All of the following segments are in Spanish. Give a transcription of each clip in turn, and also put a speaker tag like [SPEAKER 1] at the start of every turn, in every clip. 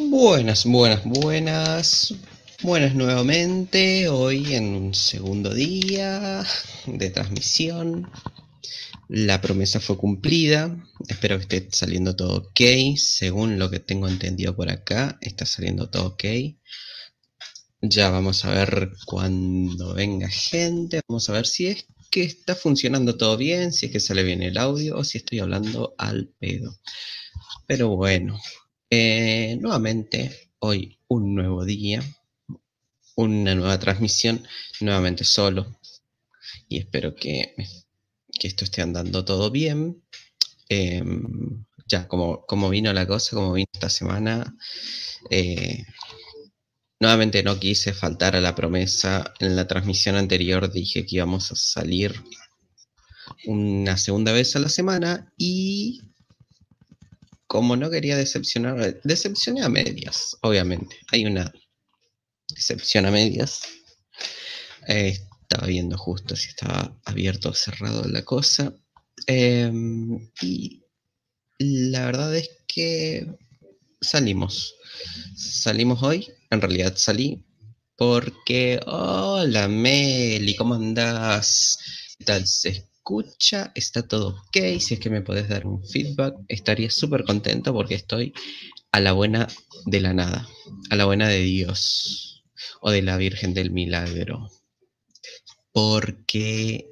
[SPEAKER 1] Buenas, buenas, buenas. Buenas nuevamente, hoy en un segundo día de transmisión. La promesa fue cumplida. Espero que esté saliendo todo ok. Según lo que tengo entendido por acá, está saliendo todo ok. Ya vamos a ver cuando venga gente. Vamos a ver si es que está funcionando todo bien, si es que sale bien el audio o si estoy hablando al pedo. Pero bueno, eh, nuevamente hoy un nuevo día, una nueva transmisión, nuevamente solo. Y espero que, que esto esté andando todo bien. Em, ya, como, como vino la cosa, como vino esta semana, eh, nuevamente no quise faltar a la promesa. En la transmisión anterior dije que íbamos a salir una segunda vez a la semana y como no quería decepcionar, decepcioné a medias, obviamente. Hay una decepción a medias. Eh, estaba viendo justo si estaba abierto o cerrado la cosa. Em, y la verdad es que salimos. Salimos hoy. En realidad salí porque... Hola Meli, ¿cómo andás? ¿Qué tal? ¿Se escucha? ¿Está todo ok? Si es que me podés dar un feedback, estaría súper contento porque estoy a la buena de la nada. A la buena de Dios. O de la Virgen del Milagro porque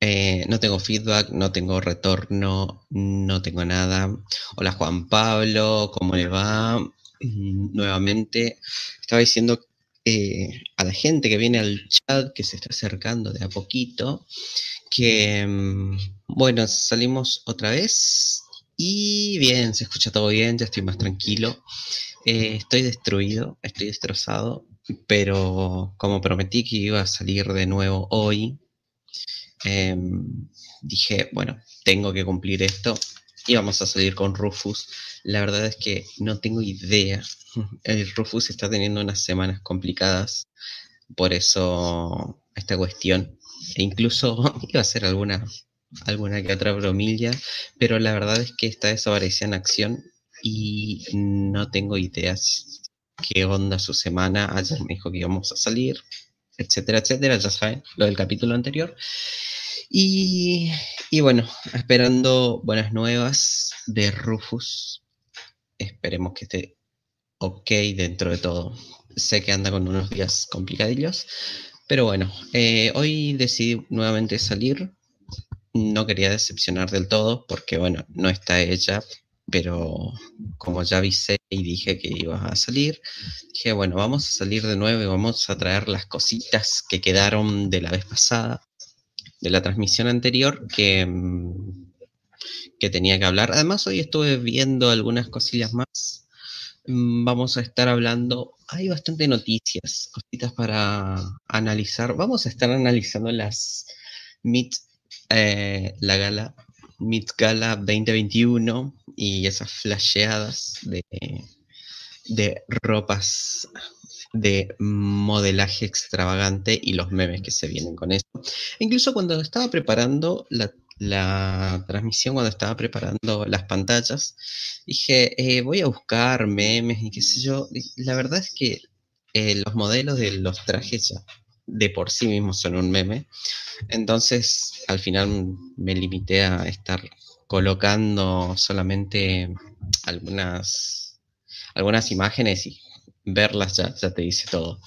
[SPEAKER 1] eh, no tengo feedback, no tengo retorno, no tengo nada. Hola Juan Pablo, ¿cómo le va? Mm, nuevamente, estaba diciendo eh, a la gente que viene al chat, que se está acercando de a poquito, que, mm, bueno, salimos otra vez y bien, se escucha todo bien, ya estoy más tranquilo. Eh, estoy destruido, estoy destrozado, pero como prometí que iba a salir de nuevo hoy, em, dije, bueno, tengo que cumplir esto y vamos a salir con Rufus. La verdad es que no tengo idea. El Rufus está teniendo unas semanas complicadas, por eso esta cuestión. E incluso iba a hacer alguna, alguna que otra bromilla, pero la verdad es que esta desapareció en acción y no tengo ideas qué onda su semana. Ayer me dijo que íbamos a salir, etcétera, etcétera. Ya saben, lo del capítulo anterior. Y, y bueno, esperando buenas nuevas de Rufus. Esperemos que esté ok dentro de todo. Sé que anda con unos días complicadillos. Pero bueno, eh, hoy decidí nuevamente salir. No quería decepcionar del todo porque, bueno, no está ella, pero como ya avisé y dije que iba a salir, dije, bueno, vamos a salir de nuevo y vamos a traer las cositas que quedaron de la vez pasada, de la transmisión anterior, que, mm, que tenía que hablar. Además, hoy estuve viendo algunas cosillas más. Mm, vamos a estar hablando, hay bastante noticias, cositas para analizar. Vamos a estar analizando las Meet, eh, la gala Meet Gala 2021 y esas flasheadas de, de ropas de modelaje extravagante y los memes que se vienen con eso. incluso cuando estaba preparando la, transmisión, cuando estaba preparando las pantallas, dije, eh, voy a buscar memes y qué sé yo. la verdad es que eh, los modelos de los trajes ya de por sí mismos son un meme. Entonces, al final me limité a estar colocando solamente algunas, algunas imágenes y verlas ya, ya te dice todo.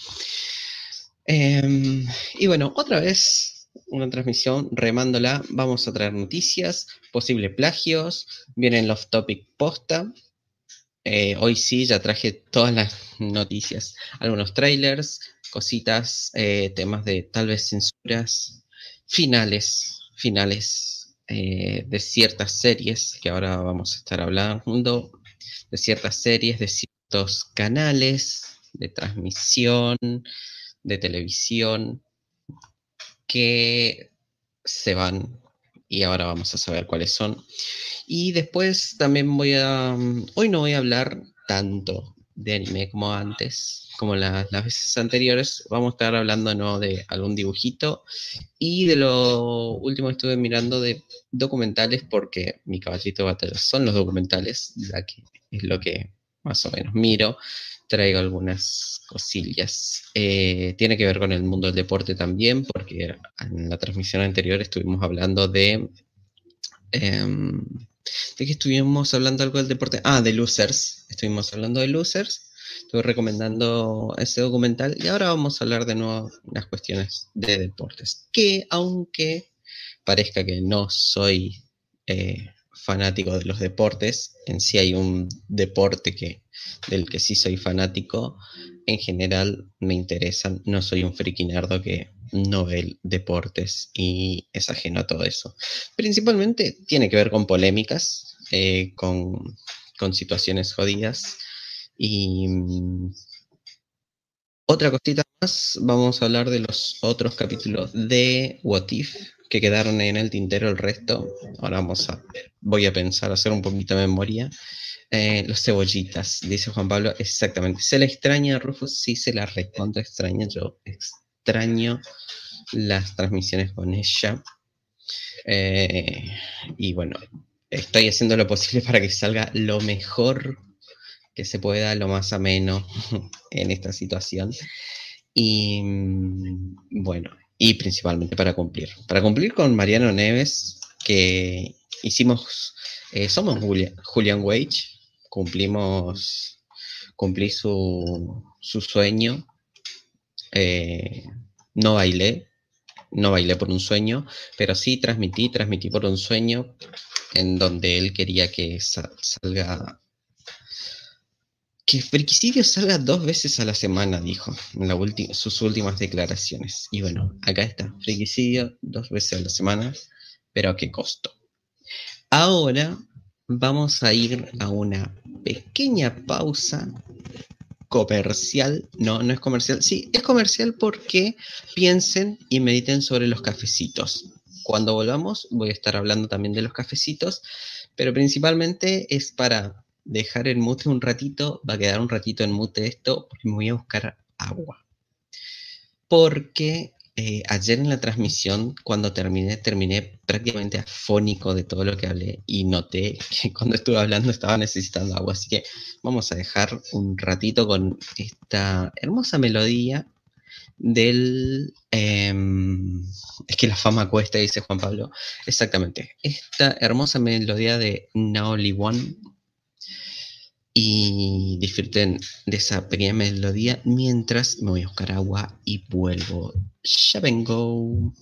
[SPEAKER 1] Em, y bueno, otra vez una transmisión remándola. Vamos a traer noticias, posibles plagios, vienen los topic posta. Eh, hoy sí, ya traje todas las noticias, algunos trailers, cositas, eh, temas de tal vez censuras, finales, finales eh, de ciertas series que ahora vamos a estar hablando, de ciertas series, de ciertos canales de transmisión, de televisión, que se van y ahora vamos a saber cuáles son. Y después también voy a, hoy no voy a hablar tanto de anime como antes, como las veces anteriores. Vamos a estar hablando ¿no? de algún dibujito y de lo último estuve mirando de documentales porque mi caballito de batalla son los documentales, ya que es lo que más o menos miro, traigo algunas cosillas. Eh, tiene que ver con el mundo del deporte también, porque en la transmisión anterior estuvimos hablando de... Em, ¿De qué estuvimos hablando algo del deporte? Ah, de Losers. Estuvimos hablando de Losers. Estuve recomendando ese documental y ahora vamos a hablar de nuevo las cuestiones de deportes. Que aunque parezca que no soy eh, fanático de los deportes, en sí hay un deporte que, del que sí soy fanático, en general me interesan, no soy un friki nerdo que no ve deportes y es ajeno a todo eso. Principalmente tiene que ver con polémicas, eh, con, con, situaciones jodidas y mm, otra cosita más, vamos a hablar de los otros capítulos de What If, que quedaron en el tintero el resto. Ahora vamos a, voy a pensar, hacer un poquito de memoria. Eh, los cebollitas, dice Juan Pablo, exactamente. ¿Se la extraña a Rufus? Sí, se la recontra extraña. Yo extraño las transmisiones con ella. Eh, y bueno, estoy haciendo lo posible para que salga lo mejor que se pueda, lo más ameno en esta situación. Y mm, bueno, y principalmente para cumplir. Para cumplir con Mariano Neves, que hicimos, eh, somos Julian, Wage, cumplimos, cumplí su, su sueño, eh, no bailé, no bailé por un sueño, pero sí transmití, transmití por un sueño en donde él quería que salga que Friquicidio salga dos veces a la semana, dijo en sus últimas declaraciones. Y bueno, acá está, Friquicidio dos veces a la semana, pero a qué costo. Ahora vamos a ir a una pequeña pausa comercial. No, no es comercial. Sí, es comercial porque piensen y mediten sobre los cafecitos. Cuando volvamos voy a estar hablando también de los cafecitos, pero principalmente es para dejar el mute un ratito, va a quedar un ratito en mute esto, porque me voy a buscar agua. Porque eh, ayer en la transmisión, cuando terminé, terminé prácticamente afónico de todo lo que hablé y noté que cuando estuve hablando estaba necesitando agua. Así que vamos a dejar un ratito con esta hermosa melodía del... Em, es que la fama cuesta, dice Juan Pablo. Exactamente. Esta hermosa melodía de Naoli One y disfruten de esa pequeña melodía mientras me voy a buscar agua y vuelvo. Ya vengo.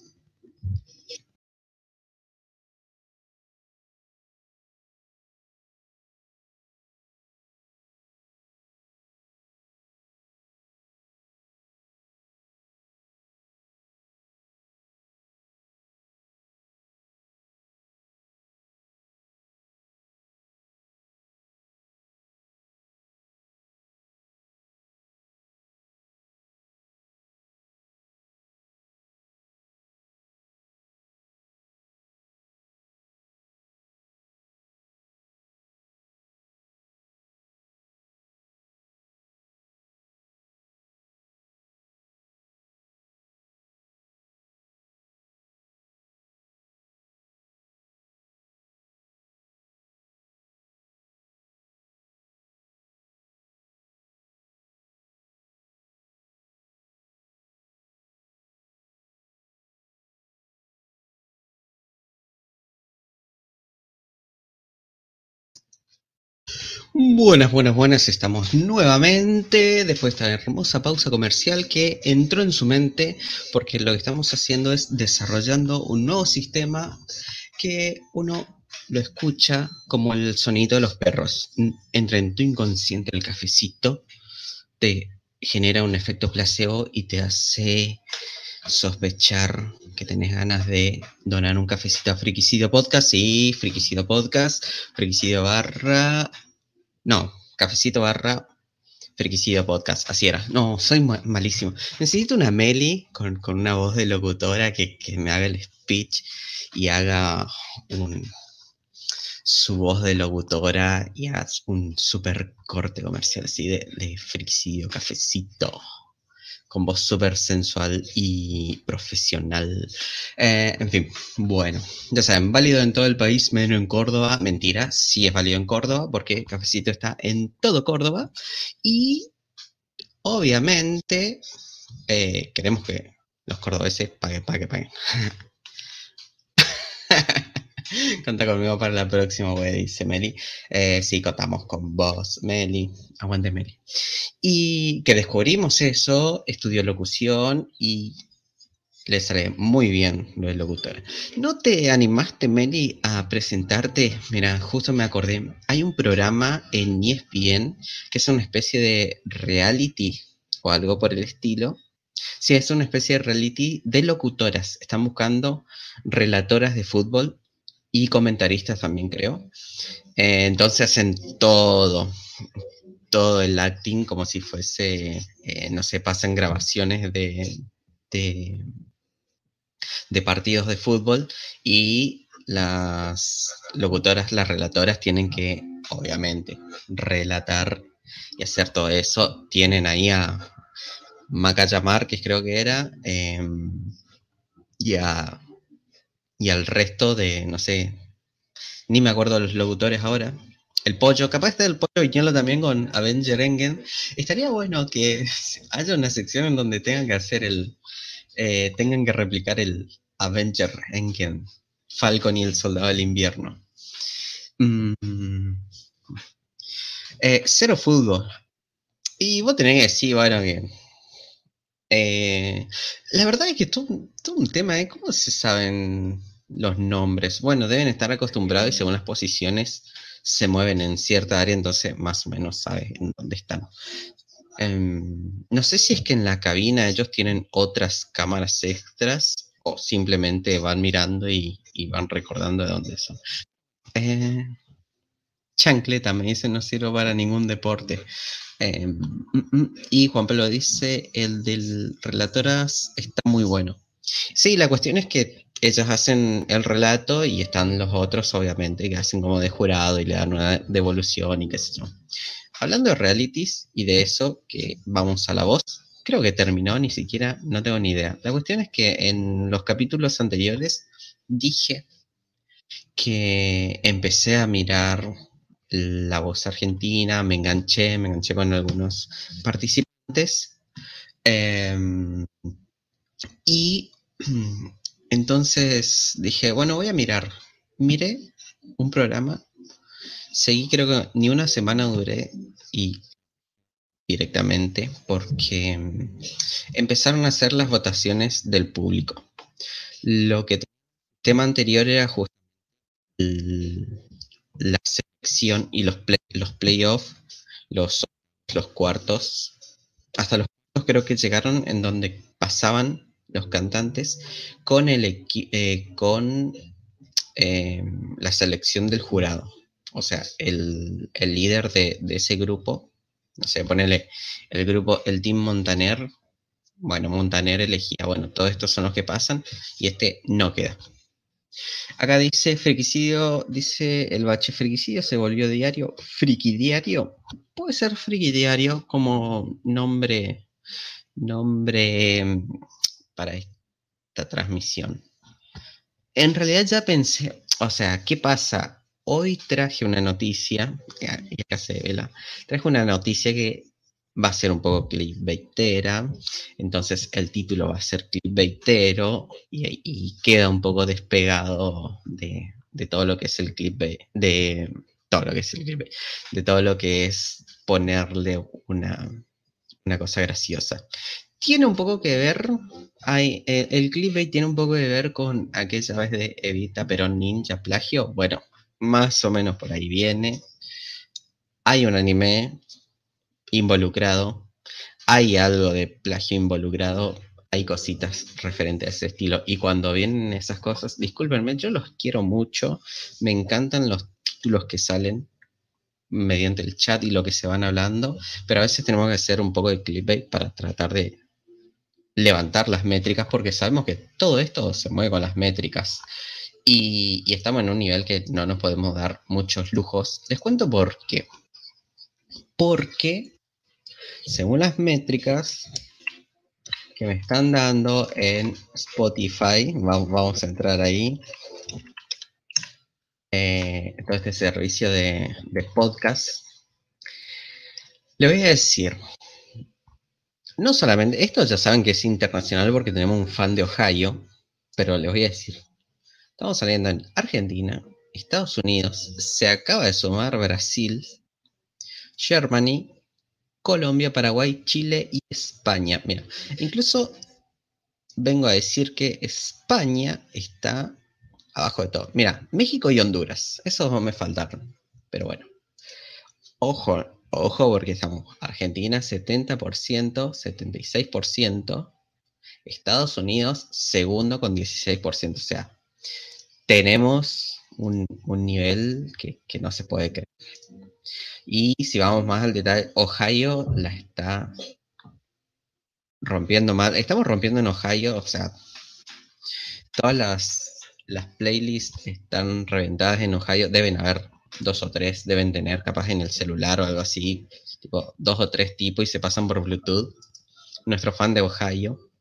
[SPEAKER 1] Buenas, buenas, buenas, estamos nuevamente después de esta hermosa pausa comercial que entró en su mente porque lo que estamos haciendo es desarrollando un nuevo sistema que uno lo escucha como el sonido de los perros. Entra en tu inconsciente el cafecito, te genera un efecto placebo y te hace sospechar que tenés ganas de donar un cafecito a Friquicidio Podcast. Sí, Friquicidio Podcast, Friquicidio barra no, cafecito barra Friquicido Podcast, así era. No, soy malísimo. Necesito una Meli con, una voz de locutora que, me haga el speech y haga su voz de locutora y haga un super corte comercial así de, de Cafecito. Con voz súper sensual y profesional. Eh, en fin, bueno, ya saben, válido en todo el país, menos en Córdoba. Mentira, sí es válido en Córdoba porque Cafecito está en todo Córdoba. Y obviamente eh, queremos que los cordobeses paguen, paguen, paguen. Conta conmigo para la próxima, güey, dice Meli. Eh, sí, contamos con vos, Meli. Aguante, Meli. Y que descubrimos eso, estudió locución y le sale muy bien lo de locutor. ¿No te animaste, Meli, a presentarte? Mira, justo me acordé. Hay un programa en ESPN que es una especie de reality o algo por el estilo. Sí, es una especie de reality de locutoras. Están buscando relatoras de fútbol y comentaristas también creo. Eh, entonces hacen todo, todo el acting como si fuese, eh, no sé, pasan grabaciones de, de, de, partidos de fútbol y las locutoras, las relatoras tienen que, obviamente, relatar y hacer todo eso. Tienen ahí a Macaya que creo que era, em, y a y al resto de, no sé, ni me acuerdo de los locutores ahora. El pollo, capaz de el pollo viñolo también con Avenger Engen. Estaría bueno que haya una sección en donde tengan que hacer el, eh, tengan que replicar el Avenger Engen, Falcon y el Soldado del Invierno. Mm. Eh, cero fútbol. Y vos tenés que decir, bueno, que eh, la verdad es que todo, todo un tema, ¿eh? ¿Cómo se saben los nombres? Bueno, deben estar acostumbrados y según las posiciones se mueven en cierta área, entonces más o menos saben en dónde están. Em, no sé si es que en la cabina ellos tienen otras cámaras extras o simplemente van mirando y, van recordando de dónde son. Eh, chancleta, me dice, no sirve para ningún deporte. Em, mm, mm, y Juan Pablo dice, el del relatoras está muy bueno. Sí, la cuestión es que ellos hacen el relato y están los otros, obviamente, que hacen como de jurado y le dan una devolución y qué sé yo. Hablando de realities y de eso, que vamos a la voz, creo que terminó, ni siquiera, no tengo ni idea. La cuestión es que en los capítulos anteriores dije que empecé a mirar la voz argentina, me enganché, me enganché con algunos participantes. Em, y entonces dije, bueno, voy a mirar. Miré un programa, seguí creo que ni una semana duré y directamente porque em, empezaron a hacer las votaciones del público. Lo que el tema anterior era justo la y los, los playoffs, los, los cuartos, hasta los cuartos creo que llegaron en donde pasaban los cantantes con, el, eh, con eh, la selección del jurado. O sea, el, líder de, ese grupo, no sé, ponele el grupo, el Team Montaner, bueno, Montaner elegía, bueno, todos estos son los que pasan y este no queda. Acá dice friquicidio, dice el bache friquicidio se volvió diario. Friquidiario. Puede ser friquidiario como nombre, nombre mm, para esta transmisión. En realidad ya pensé, o sea, ¿qué pasa? Hoy traje una noticia, ya se vela, traje una noticia que va a ser un poco clickbaitera, entonces el título va a ser clickbaitero y, y queda un poco despegado de, todo lo que es el clickbait, de todo lo que es el clickbait, de todo lo que es ponerle una, una cosa graciosa. Tiene un poco que ver, hay, el, el clickbait tiene un poco que ver con aquella vez de Evita Perón Ninja Plagio, bueno, más o menos por ahí viene. Hay un anime involucrado, hay algo de plagio involucrado, hay cositas referentes a ese estilo. Y cuando vienen esas cosas, discúlpenme, yo los quiero mucho, me encantan los títulos que salen mediante el chat y lo que se van hablando, pero a veces tenemos que hacer un poco de clickbait para tratar de levantar las métricas, porque sabemos que todo esto se mueve con las métricas. Y, y estamos en un nivel que no nos podemos dar muchos lujos. Les cuento por qué. Porque según las métricas, que me están dando en Spotify. Vamos, a entrar ahí. Eh, todo este servicio de, de podcast. Le voy a decir, no solamente, esto ya saben que es internacional porque tenemos un fan de Ohio, pero les voy a decir, estamos saliendo en Argentina, Estados Unidos, se acaba de sumar Brasil, Germany, Colombia, Paraguay, Chile y España. Mira, incluso vengo a decir que España está abajo de todo. Mira, México y Honduras, esos me faltaron, pero bueno. Ojo, ojo porque estamos Argentina 70%, 76%, Estados Unidos segundo con 16%, o sea, tenemos un, nivel que no se puede creer. Y si vamos más al detalle, Ohio la está rompiendo mal. Estamos rompiendo en Ohio, o sea, todas las, las playlists están reventadas en Ohio. Deben haber dos o tres, deben tener capaz en el celular o algo así, tipo dos o tres tipos y se pasan por Bluetooth. Nuestro fan de Ohio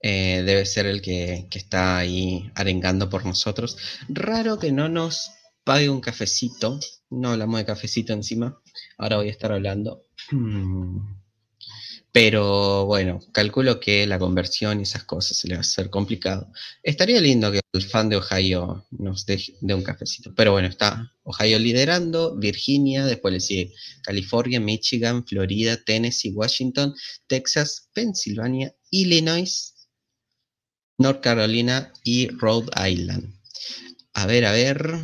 [SPEAKER 1] eh, debe ser el que, que está ahí arengando por nosotros. Raro que no nos pague un cafecito. No hablamos de cafecito encima. Ahora voy a estar hablando. Mm. Pero bueno, calculo que la conversión y esas cosas se le va a hacer complicado. Estaría lindo que el fan de Ohio nos dé un cafecito. Pero bueno, está Ohio liderando, Virginia, después le sigue California, Michigan, Florida, Tennessee, Washington, Texas, Pensilvania, Illinois, North Carolina y Rhode Island. A ver, a ver.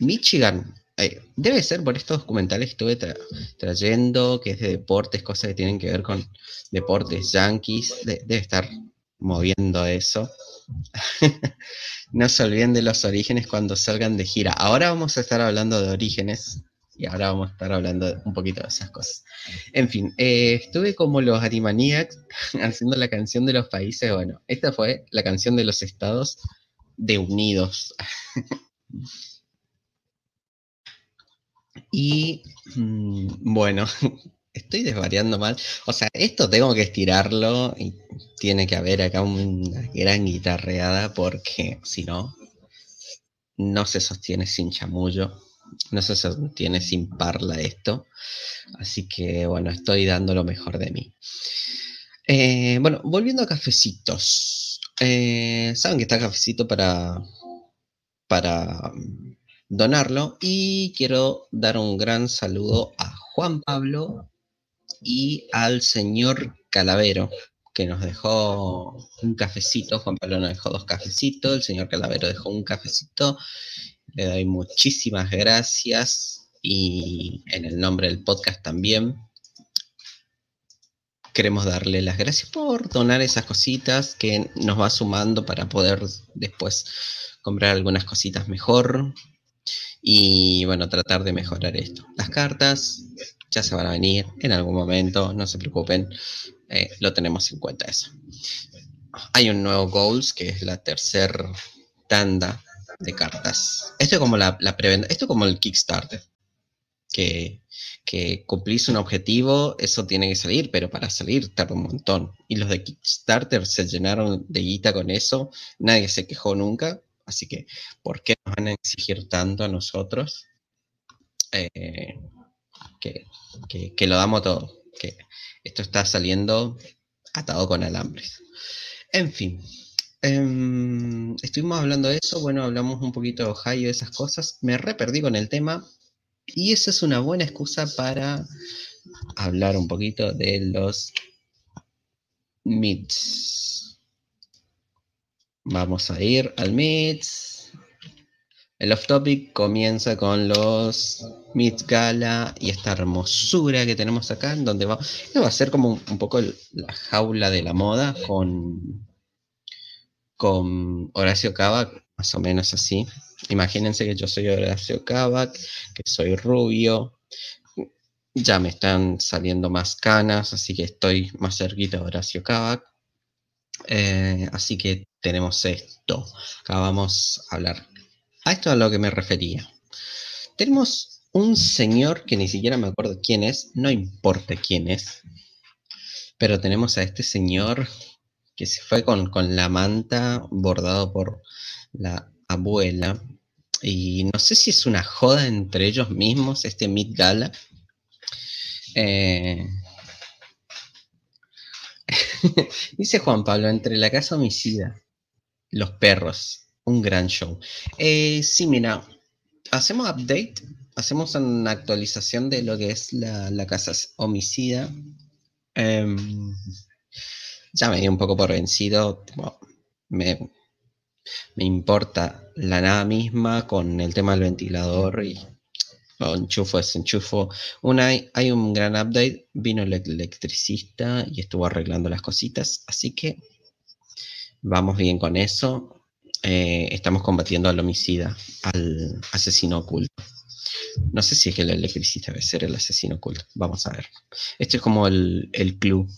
[SPEAKER 1] Michigan, eh, debe ser por estos documentales que estuve trayendo, que es de deportes, cosas que tienen que ver con deportes yankees, debe estar moviendo eso. no se olviden de los orígenes cuando salgan de gira. Ahora vamos a estar hablando de orígenes y ahora vamos a estar hablando un poquito de esas cosas. En fin, eh, estuve como los Animaniacs haciendo la canción de los países. Bueno, esta fue la canción de los estados de Unidos. Y mm, bueno, estoy desvariando mal. O sea, esto tengo que estirarlo y tiene que haber acá una gran guitarreada porque si no, no se sostiene sin chamullo, no se sostiene sin parla esto. Así que bueno, estoy dando lo mejor de mí. Eh, bueno, volviendo a cafecitos. Eh, Saben que está cafecito para, para donarlo. Y quiero dar un gran saludo a Juan Pablo y al señor Calavero, que nos dejó un cafecito. Juan Pablo nos dejó dos cafecitos, el señor Calavero dejó un cafecito. Le doy muchísimas gracias y en el nombre del podcast también. Queremos darle las gracias por donar esas cositas que nos va sumando para poder después comprar algunas cositas mejor, y bueno, tratar de mejorar esto. Las cartas ya se van a venir en algún momento, no se preocupen, eh, lo tenemos en cuenta eso. Hay un nuevo Goals, que es la tercera tanda de cartas. Esto es como la, la preventa, esto es como el Kickstarter, que, que cumplís un objetivo, eso tiene que salir, pero para salir tarda un montón. Y los de Kickstarter se llenaron de guita con eso, nadie se quejó nunca, Así que, ¿por qué nos van a exigir tanto a nosotros eh, que, lo damos todo? Que esto está saliendo atado con alambres. En fin, em, estuvimos hablando de eso, bueno, hablamos un poquito de Ohio, de esas cosas. Me re perdí con el tema y esa es una buena excusa para hablar un poquito de los MITs. Vamos a ir al Meets. El off topic comienza con los Meets Gala y esta hermosura que tenemos acá, en donde va, va a ser como un, poco la jaula de la moda con, con Horacio Kavak, más o menos así. Imagínense que yo soy Horacio Kavak, que soy rubio, ya me están saliendo más canas, así que estoy más cerquita de Horacio Kavak. Eh, así que tenemos esto. Acá vamos a hablar. A esto a lo que me refería. Tenemos un señor que ni siquiera me acuerdo quién es, no importa quién es, Pero tenemos a este señor que se fue con, la manta bordado por la abuela. Y no sé si es una joda entre ellos mismos, este Mid Gala. Eh, dice Juan Pablo, entre la casa homicida, los perros, un gran show. Eh, sí, mira, hacemos update, hacemos una actualización de lo que es la, casa homicida. Em, ya me di un poco por vencido. me, me importa la nada misma con el tema del ventilador y enchufo es enchufo. Una, hay un gran update, vino el electricista y estuvo arreglando las cositas, así que vamos bien con eso. Eh, estamos combatiendo al homicida, al asesino oculto. No sé si es que el electricista debe ser el asesino oculto. Vamos a ver. Este es como el, el club,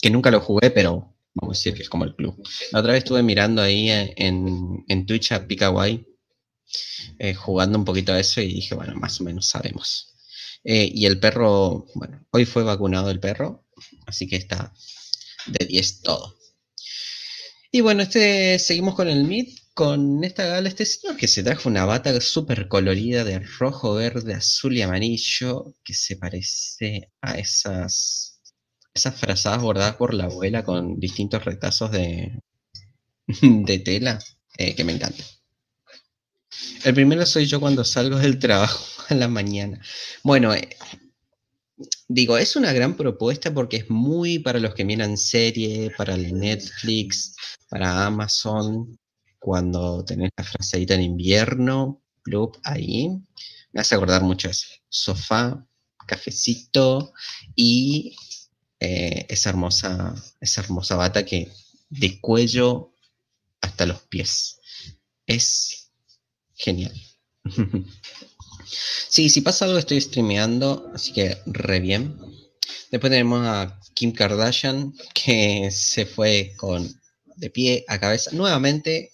[SPEAKER 1] que nunca lo jugué, pero vamos a decir que es como el club. La otra vez estuve mirando ahí en, en Twitch a Picaway, eh, jugando un poquito a eso y dije, bueno, más o menos sabemos. Eh, y el perro, bueno, hoy fue vacunado el perro, así que está de 10 todo. Y bueno, este seguimos con el Mid, con esta gala, este señor que se trajo una bata súper colorida de rojo, verde, azul y amarillo, que se parece a esas esas frazadas bordadas por la abuela con distintos retazos de, de tela eh, que me encantan. El primero soy yo cuando salgo del trabajo a la mañana. Bueno, eh, digo, es una gran propuesta porque es muy para los que miran serie, para Netflix, para Amazon, cuando tenés la fraseita en invierno, club ahí. Me hace acordar mucho eso. Sofá, cafecito y eh, esa, hermosa, esa hermosa bata que de cuello hasta los pies. Es genial. sí, si pasa algo estoy streameando, así que re bien. Después tenemos a Kim Kardashian que se fue con de pie a cabeza. Nuevamente,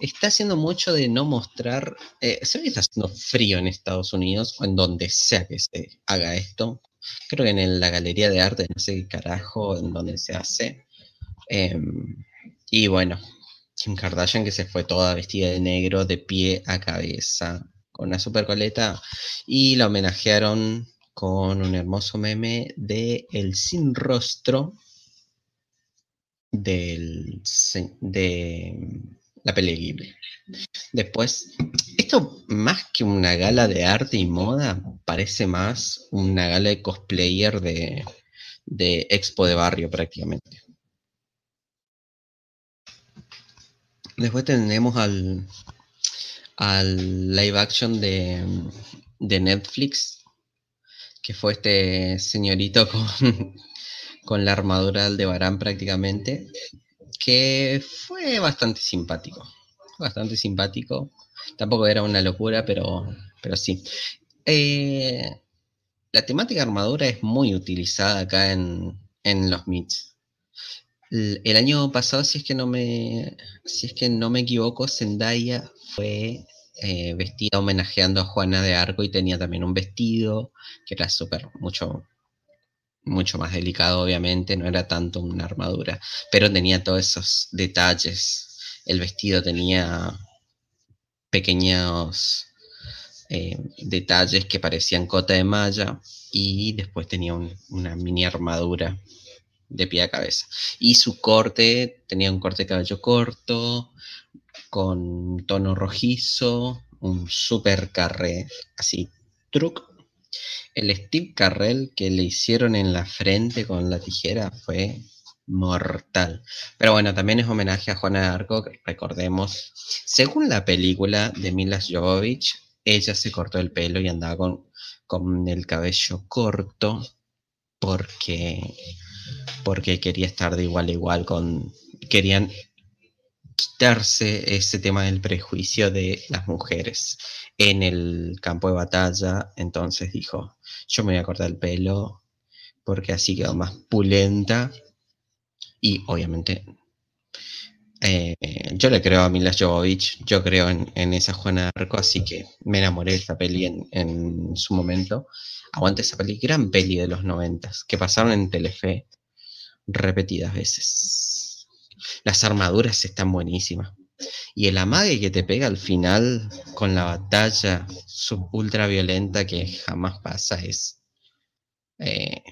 [SPEAKER 1] está haciendo mucho de no mostrar. Eh, se ve que está haciendo frío en Estados Unidos o en donde sea que se haga esto creo que en la galería de arte, no sé qué carajo, en donde se hace. Em, y bueno, Kim Kardashian que se fue toda vestida de negro, de pie a cabeza, con una super coleta, y la homenajearon con un hermoso meme de El Sin Rostro de la pelea Después, esto más que una gala de arte y moda, parece más una gala de cosplayer de expo de barrio prácticamente. Después tenemos al, al live action de, Netflix, que fue este señorito con, con la armadura de Aldebarán prácticamente, que fue bastante simpático. Bastante simpático. Tampoco era una locura, pero, pero sí. Eh, la temática armadura es muy utilizada acá en, los MITs. El, año pasado, si es que no me, si es que no me equivoco, Zendaya fue eh, vestida homenajeando a Juana de Arco y tenía también un vestido que era súper mucho mucho más delicado, obviamente, no era tanto una armadura, pero tenía todos esos detalles. El vestido tenía pequeños eh, detalles que parecían cota de malla y después tenía una mini armadura de pie a cabeza. Y su corte tenía un corte de cabello corto, con tono rojizo, un super carré, así, truc, el Steve Carrell que le hicieron en la frente con la tijera fue mortal. Pero bueno, también es homenaje a Juana de Arco, recordemos. Según la película de Mila Jovovich, ella se cortó el pelo y andaba con, con el cabello corto porque, porque quería estar de igual a igual con... Querían quitarse ese tema del prejuicio de las mujeres en el campo de batalla. Entonces dijo, yo me voy a cortar el pelo porque así quedó más pulenta. Y obviamente eh, yo le creo a Mila Jovovich, yo creo en, esa Juana de Arco, así que me enamoré de esa peli en, su momento. Aguante esa peli, gran peli de los noventas, que pasaron en Telefe. repetidas veces. Las armaduras están buenísimas. Y el amague que te pega al final con la batalla sub ultra violenta que jamás pasa es eh,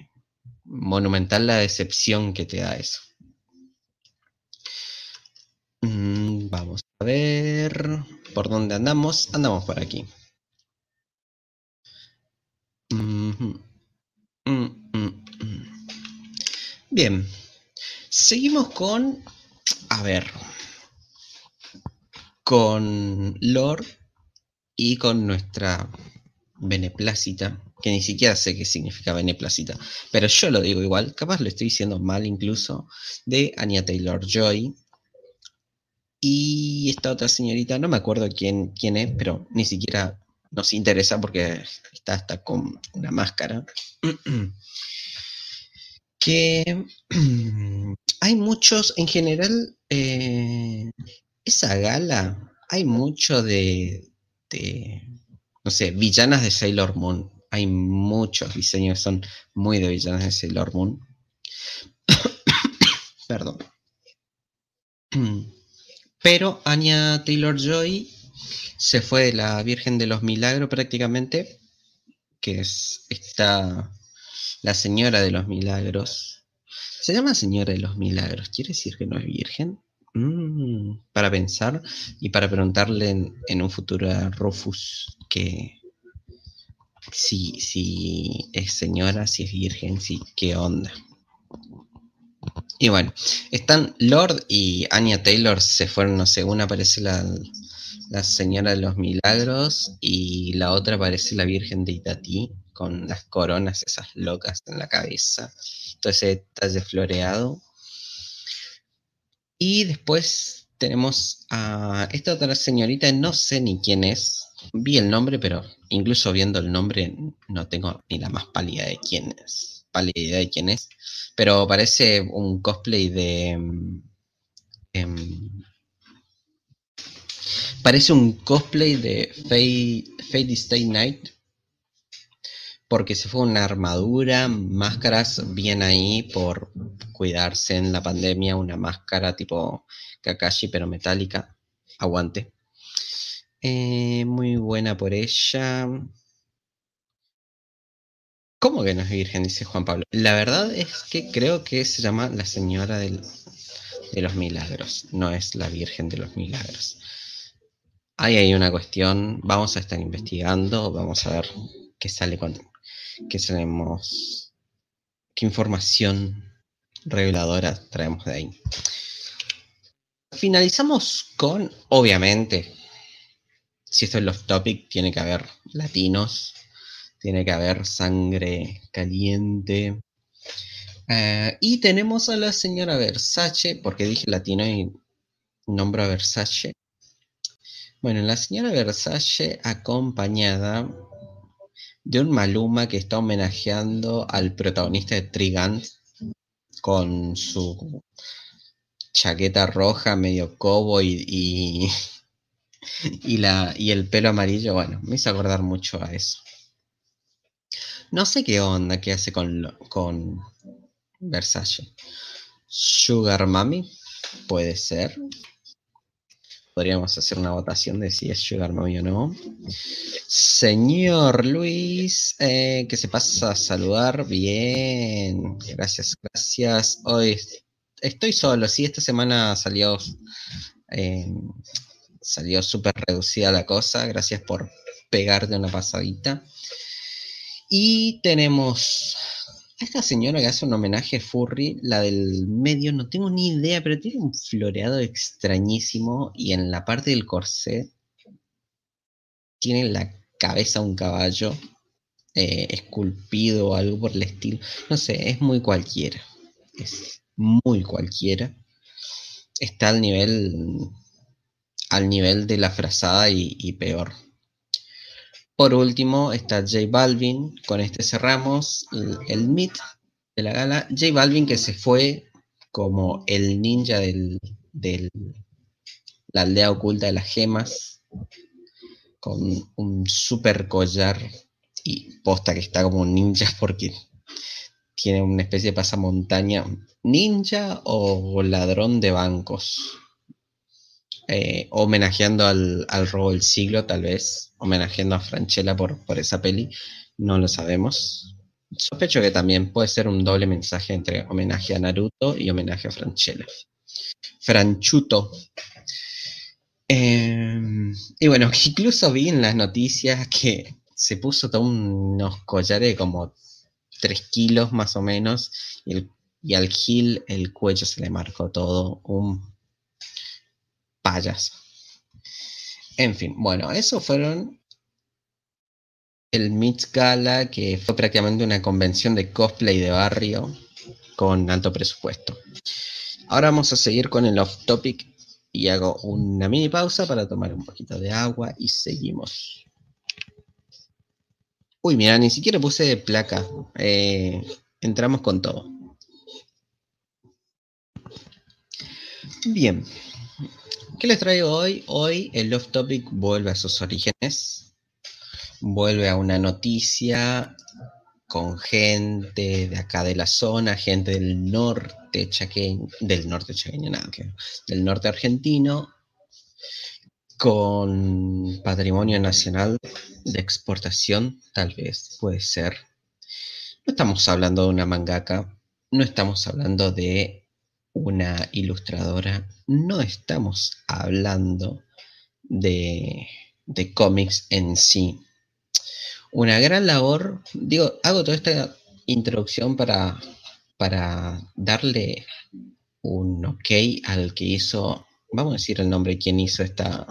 [SPEAKER 1] monumental la decepción que te da eso. Mm, vamos a ver por dónde andamos. Andamos por aquí. Mm, mm, Bien. Seguimos con... A ver con Lord y con nuestra beneplácita, que ni siquiera sé qué significa beneplácita, pero yo lo digo igual, capaz lo estoy diciendo mal incluso, de Anya Taylor Joy. Y esta otra señorita, no me acuerdo quién, quién es, pero ni siquiera nos interesa porque está hasta con una máscara. que hay muchos, en general, eh, esa gala hay mucho de, no sé, villanas de Sailor Moon. Hay muchos diseños son muy de villanas de Sailor Moon. Perdón. Pero Anya Taylor Joy se fue de la Virgen de los Milagros prácticamente, que es esta, la Señora de los Milagros. Se llama Señora de los Milagros, ¿quiere decir que no es virgen? Mm, para pensar y para preguntarle en, un futuro a Rufus que si, si es señora, si es virgen, si qué onda. Y bueno, están Lord y Anya Taylor se fueron, no sé, una parece la, la señora de los milagros y la otra parece la Virgen de Itatí con las coronas esas locas en la cabeza, todo ese detalle floreado. Y después tenemos a esta otra señorita, no sé ni quién es. Vi el nombre, pero incluso viendo el nombre no tengo ni la más pálida de quién es. Pálida idea de quién es. Pero parece un cosplay de. Em, parece un cosplay de Fate Stay Night porque se fue una armadura, máscaras bien ahí por cuidarse en la pandemia, una máscara tipo Kakashi pero metálica, aguante. Eh, muy buena por ella. ¿Cómo que no es virgen? Dice Juan Pablo. La verdad es que creo que se llama la señora de los milagros, no es la virgen de los milagros. Ahí hay una cuestión, vamos a estar investigando, vamos a ver qué sale con, qué tenemos, qué información reveladora traemos de ahí. Finalizamos con, obviamente, si esto es los topic, tiene que haber latinos, tiene que haber sangre caliente. Eh, y tenemos a la señora Versace, porque dije latino y nombro a Versace. Bueno, la señora Versace acompañada de un Maluma que está homenajeando al protagonista de Trigant con su chaqueta roja, medio cobo y, y, la, y el pelo amarillo. Bueno, me hizo acordar mucho a eso. No sé qué onda que hace con, con Versace. Sugar Mami, puede ser podríamos hacer una votación de si es Sugar Mommy o no. Señor Luis, eh, que se pasa a saludar. Bien, gracias, gracias. Hoy estoy solo, sí, esta semana salió, eh, salió súper reducida la cosa. Gracias por pegarte una pasadita. Y tenemos esta señora que hace un homenaje furry, la del medio, no tengo ni idea, pero tiene un floreado extrañísimo y en la parte del corset tiene la cabeza un caballo eh, esculpido o algo por el estilo. No sé, es muy cualquiera. Es muy cualquiera. Está al nivel al nivel de la frazada y peor. Por último está J Balvin, con este cerramos el, meet de la gala. J Balvin que se fue como el ninja del, la aldea oculta de las gemas, con un super collar y posta que está como un ninja porque tiene una especie de pasamontaña. ninja o ladrón de bancos. Eh, homenajeando al, robo del siglo, tal vez. Homenajeando a Franchella por, por esa peli. No lo sabemos. Sospecho que también puede ser un doble mensaje entre homenaje a Naruto y homenaje a Franchella. Franchuto. Em, y bueno, incluso vi en las noticias que se puso todo unos collares de como 3 kilos más o menos y, al Gil el cuello se le marcó todo un En fin, bueno, eso fueron el Meets Gala, que fue prácticamente una convención de cosplay de barrio con alto presupuesto. Ahora vamos a seguir con el off topic y hago una mini pausa para tomar un poquito de agua y seguimos. Uy, mira, ni siquiera puse placa. Eh, entramos con todo. Bien. ¿Qué les traigo hoy? Hoy el Off Topic vuelve a sus orígenes. Vuelve a una noticia con gente de acá de la zona, gente del norte chaqueño, del norte chaqueño, nada, del norte argentino, con patrimonio nacional de exportación, tal vez, puede ser. No estamos hablando de una mangaka, no estamos hablando de una ilustradora, no estamos hablando de, de cómics en sí. Una gran labor, digo, hago toda esta introducción para, para darle un ok al que hizo, vamos a decir el nombre quien hizo esta,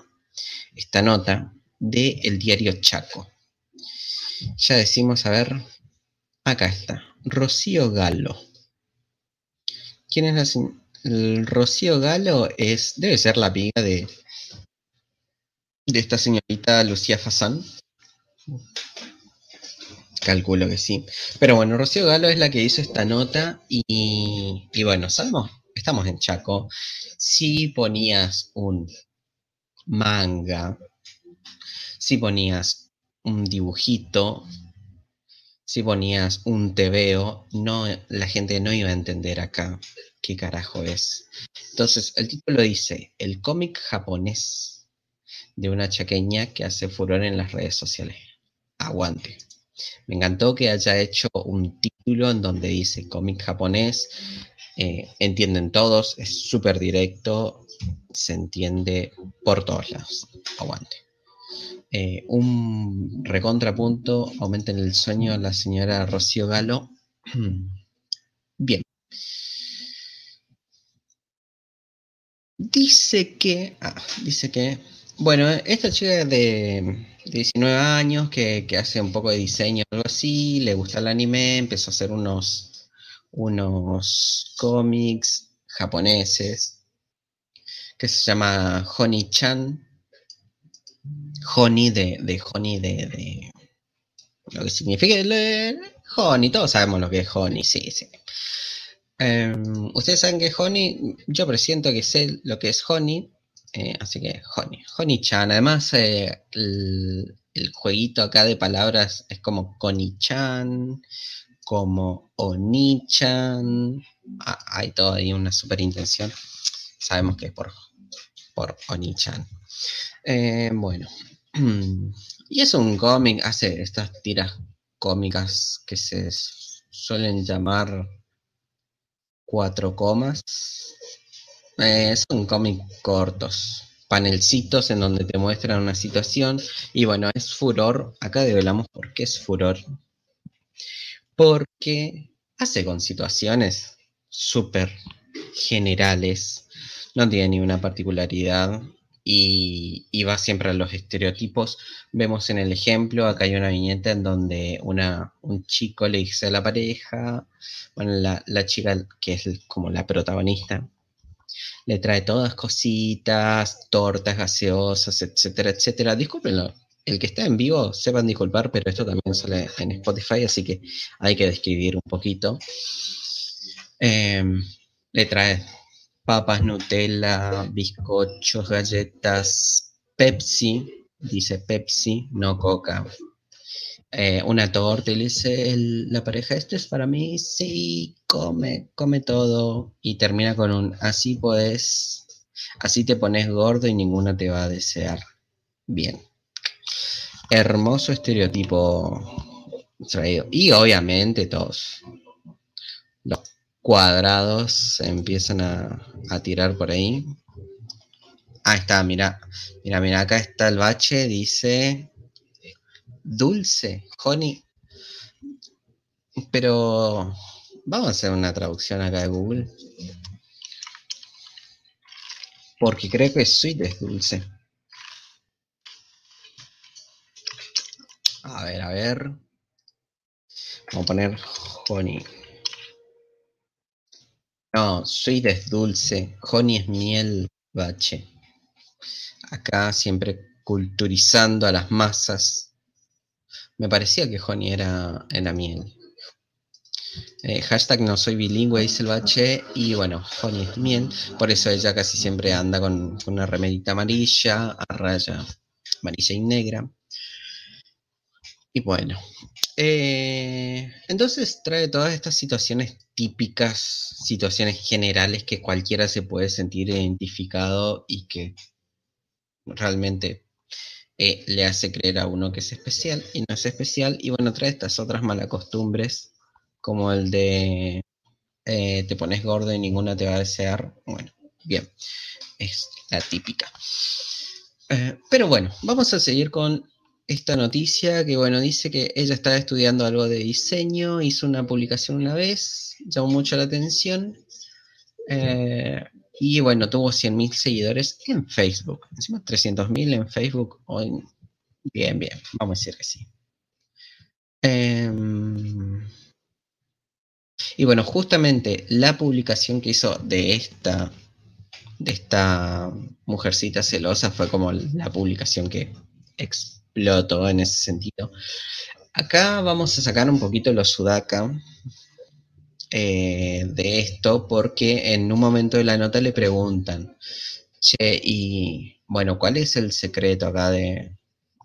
[SPEAKER 1] esta nota de el diario Chaco. Ya decimos, a ver, acá está, Rocío Galo. ¿Quién es la el Rocío Galo? Es, debe ser la amiga de, de esta señorita Lucía Fasán. Calculo que sí. Pero bueno, Rocío Galo es la que hizo esta nota y, y bueno, sabemos, estamos en Chaco. Si ponías un manga, si ponías un dibujito, si ponías un tebeo, no, la gente no iba a entender acá qué carajo es. Entonces, el título dice, el cómic japonés de una chaqueña que hace furor en las redes sociales. Aguante. Me encantó que haya hecho un título en donde dice cómic japonés. Eh, entienden todos, es súper directo, se entiende por todos lados. Aguante. Eh, un recontrapunto, aumenta en el sueño la señora Rocío Galo. Bien. Dice que, ah, dice que, bueno, esta chica de 19 años que, hace un poco de diseño algo así, le gusta el anime, empezó a hacer unos, unos cómics japoneses que se llama Honey-chan. Honey de, de Honey de, lo que significa el, Honey, todos sabemos lo que es Honey, sí, sí. Em, ustedes saben que Honey, yo presiento que sé lo que es Honey, eh, así que Honey, Honey-chan. Además, eh, el, jueguito acá de palabras es como Connie-chan, como Oni-chan. Ah, hay todo ahí una super intención. Sabemos que es por por Onichan. Eh, bueno, y es un cómic, hace estas tiras cómicas que se suelen llamar cuatro comas. Eh, son cómics cortos, panelcitos en donde te muestran una situación. Y bueno, es furor. Acá develamos por qué es furor. Porque hace con situaciones súper generales no tiene ninguna particularidad y, va siempre a los estereotipos. Vemos en el ejemplo, acá hay una viñeta en donde una, un chico le dice a la pareja, bueno, la, chica que es como la protagonista, le trae todas cositas, tortas gaseosas, etcétera, etcétera. Discúlpenlo, el que está en vivo, sepan disculpar, pero esto también sale en Spotify, así que hay que describir un poquito. Em, le trae papas, Nutella, bizcochos, galletas, Pepsi, dice Pepsi, no Coca. eh, una torta le dice la pareja, esto es para mí, sí, come, come todo. Y termina con un, así pues, así te pones gordo y ninguna te va a desear. Bien. Hermoso estereotipo traído. Y obviamente todos los cuadrados empiezan a, a tirar por ahí. Ahí está, mira, mira, mira, acá está el bache, dice dulce, honey. Pero vamos a hacer una traducción acá de Google. Porque creo que sweet es dulce. A ver, a ver. Vamos a poner honey. No, sweet es dulce. Honey es miel, bache. Acá siempre culturizando a las masas. Me parecía que Honey era, la miel. Eh, hashtag no soy bilingüe, dice el bache. Y bueno, Honey es miel. Por eso ella casi siempre anda con, una remerita amarilla, a raya amarilla y negra. Y bueno. Eh, entonces trae todas estas situaciones típicas, situaciones generales que cualquiera se puede sentir identificado y que realmente eh, le hace creer a uno que es especial y no es especial. Y bueno, trae estas otras malas costumbres, como el de eh, te pones gordo y ninguna te va a desear. Bueno, bien, es la típica. Eh, pero bueno, vamos a seguir con esta noticia que, bueno, dice que ella estaba estudiando algo de diseño, hizo una publicación una vez, llamó mucho la atención. Y bueno, tuvo 100.000 seguidores en Facebook. Encima 300.000 en Facebook. Bien, bien, vamos a decir que sí. Em, y bueno, justamente la publicación que hizo de esta, de esta mujercita celosa fue como la publicación que explotó en ese sentido. Acá vamos a sacar un poquito los Sudaka, eh, de esto porque en un momento de la nota le preguntan, che, y bueno, ¿cuál es el secreto acá de,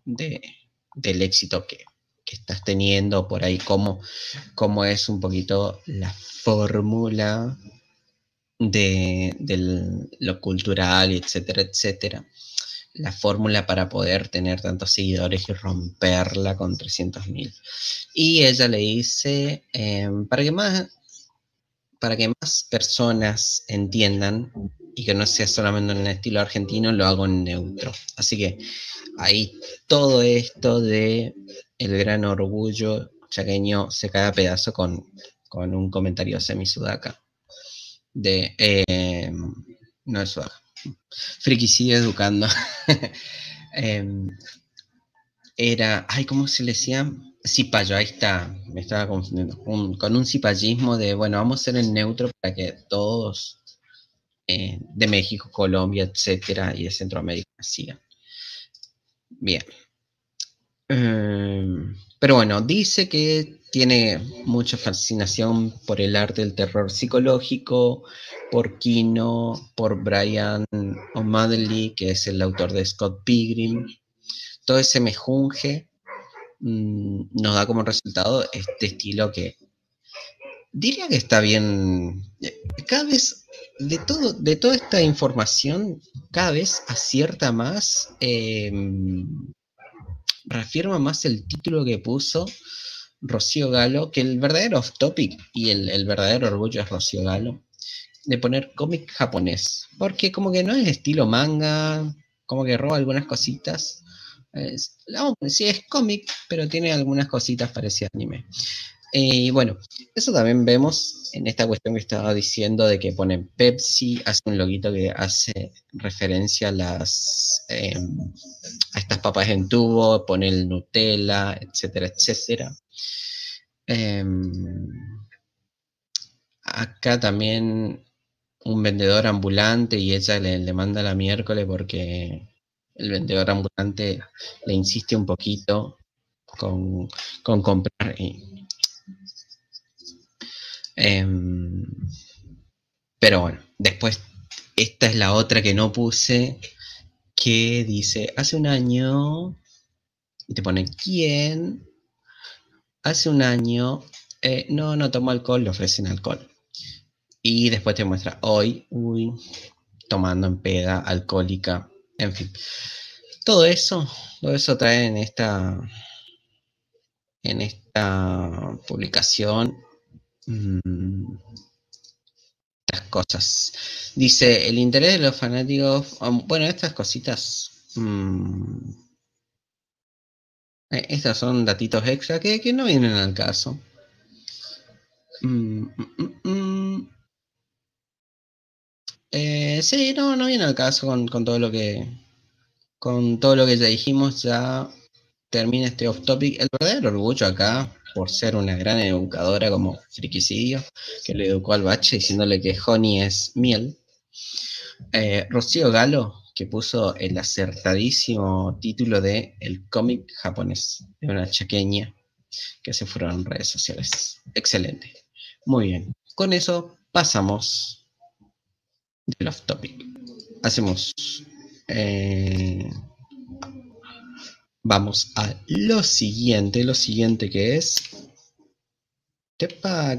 [SPEAKER 1] del éxito que, estás teniendo por ahí? ¿Cómo, ¿Cómo, es un poquito la fórmula de, lo cultural, etcétera, etcétera? La fórmula para poder tener tantos seguidores y romperla con 300.000. Y ella le dice, em, para que más para que más personas entiendan y que no sea solamente en el estilo argentino, lo hago en neutro. Así que ahí todo esto de el gran orgullo chaqueño se cae a pedazo con, un comentario semi-sudaca. De, eh, no es sudaca. Friki educando. Em, era, ay, ¿cómo se le decía? Cipayo, ahí está, me estaba confundiendo, con un cipallismo de, bueno, vamos a ser en neutro para que todos eh, de México, Colombia, etcétera, y de Centroamérica sigan. Bien. Em, pero bueno, dice que tiene mucha fascinación por el arte del terror psicológico, por Kino, por Brian O'Malley, que es el autor de Scott Pilgrim. Todo ese mejunje Mm, nos da como resultado este estilo que diría que está bien. Cada vez, de, todo, de toda esta información, cada vez acierta más, em, reafirma más el título que puso Rocío Galo, que el verdadero off topic y el, verdadero orgullo es Rocío Galo, de poner cómic japonés. Porque como que no es estilo manga, como que roba algunas cositas es, sí, es cómic, pero tiene algunas cositas parecidas a anime. Y bueno, eso también vemos en esta cuestión que estaba diciendo de que ponen Pepsi, hace un loguito que hace referencia a las em, a estas papas en tubo, pone el Nutella, etcétera, etcétera. Em, acá también un vendedor ambulante y ella le, manda la miércoles porque el vendedor ambulante le insiste un poquito con, comprar. Em, pero bueno, después esta es la otra que no puse, que dice, hace un año, y te pone quién, hace un año, eh, no, no tomo alcohol, le ofrecen alcohol. Y después te muestra hoy, uy, tomando en peda, alcohólica, en fin. Todo eso, todo eso trae en esta, en esta publicación mm, estas cosas. Dice, el interés de los fanáticos, um, bueno, estas cositas, mm, eh, estas son datitos extra que, no vienen al caso. Mm, eh, sí, no, no viene al caso con, todo lo que con todo lo que ya dijimos, ya termina este off topic. El verdadero orgullo acá, por ser una gran educadora como Friquicidio, que le educó al bache diciéndole que honey es miel. Eh, Rocío Galo, que puso el acertadísimo título de El cómic japonés, de una chaqueña que se fueron redes sociales. Excelente. Muy bien. Con eso pasamos del off topic. Hacemos. Eh, vamos a lo siguiente. Lo siguiente que es. ¿Qué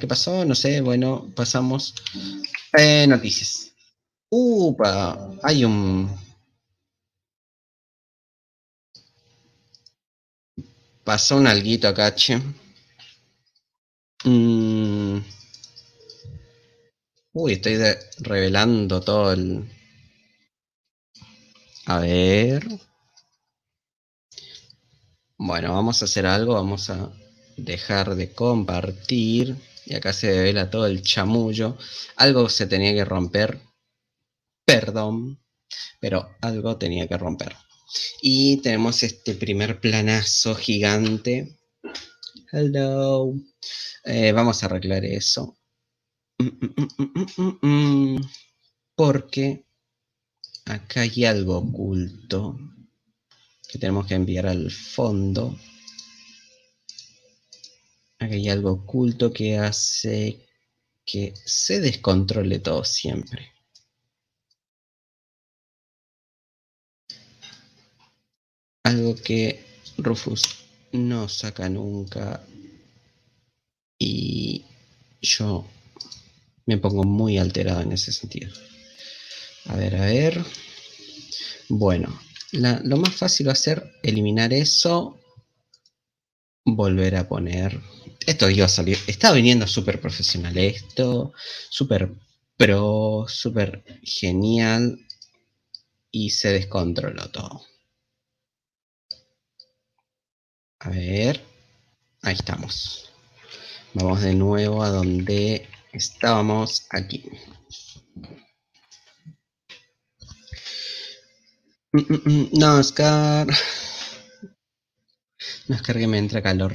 [SPEAKER 1] pasó? No sé. Bueno, pasamos. Eh, noticias. Upa, hay un. Pasó un alguito acá, che. Mm. Uy, estoy revelando todo el... A ver. Bueno, vamos a hacer algo, vamos a dejar de compartir. Y acá se revela todo el chamullo. Algo se tenía que romper. Perdón. Pero algo tenía que romper. Y tenemos este primer planazo gigante. Hello. Eh, vamos a arreglar eso. Porque acá hay algo oculto que tenemos que enviar al fondo. Acá hay algo oculto que hace que se descontrole todo siempre. Algo que Rufus no saca nunca y yo me pongo muy alterado en ese sentido. A ver, a ver. Bueno, lo más fácil va a ser eliminar eso. Volver a poner. Esto iba a salir. Está viniendo súper profesional esto. Súper pro. Súper genial. Y se descontroló todo. A ver. Ahí estamos. Vamos de nuevo a donde Estábamos aquí. Mm, mm, mm, no, Oscar. No, Oscar que me entra calor.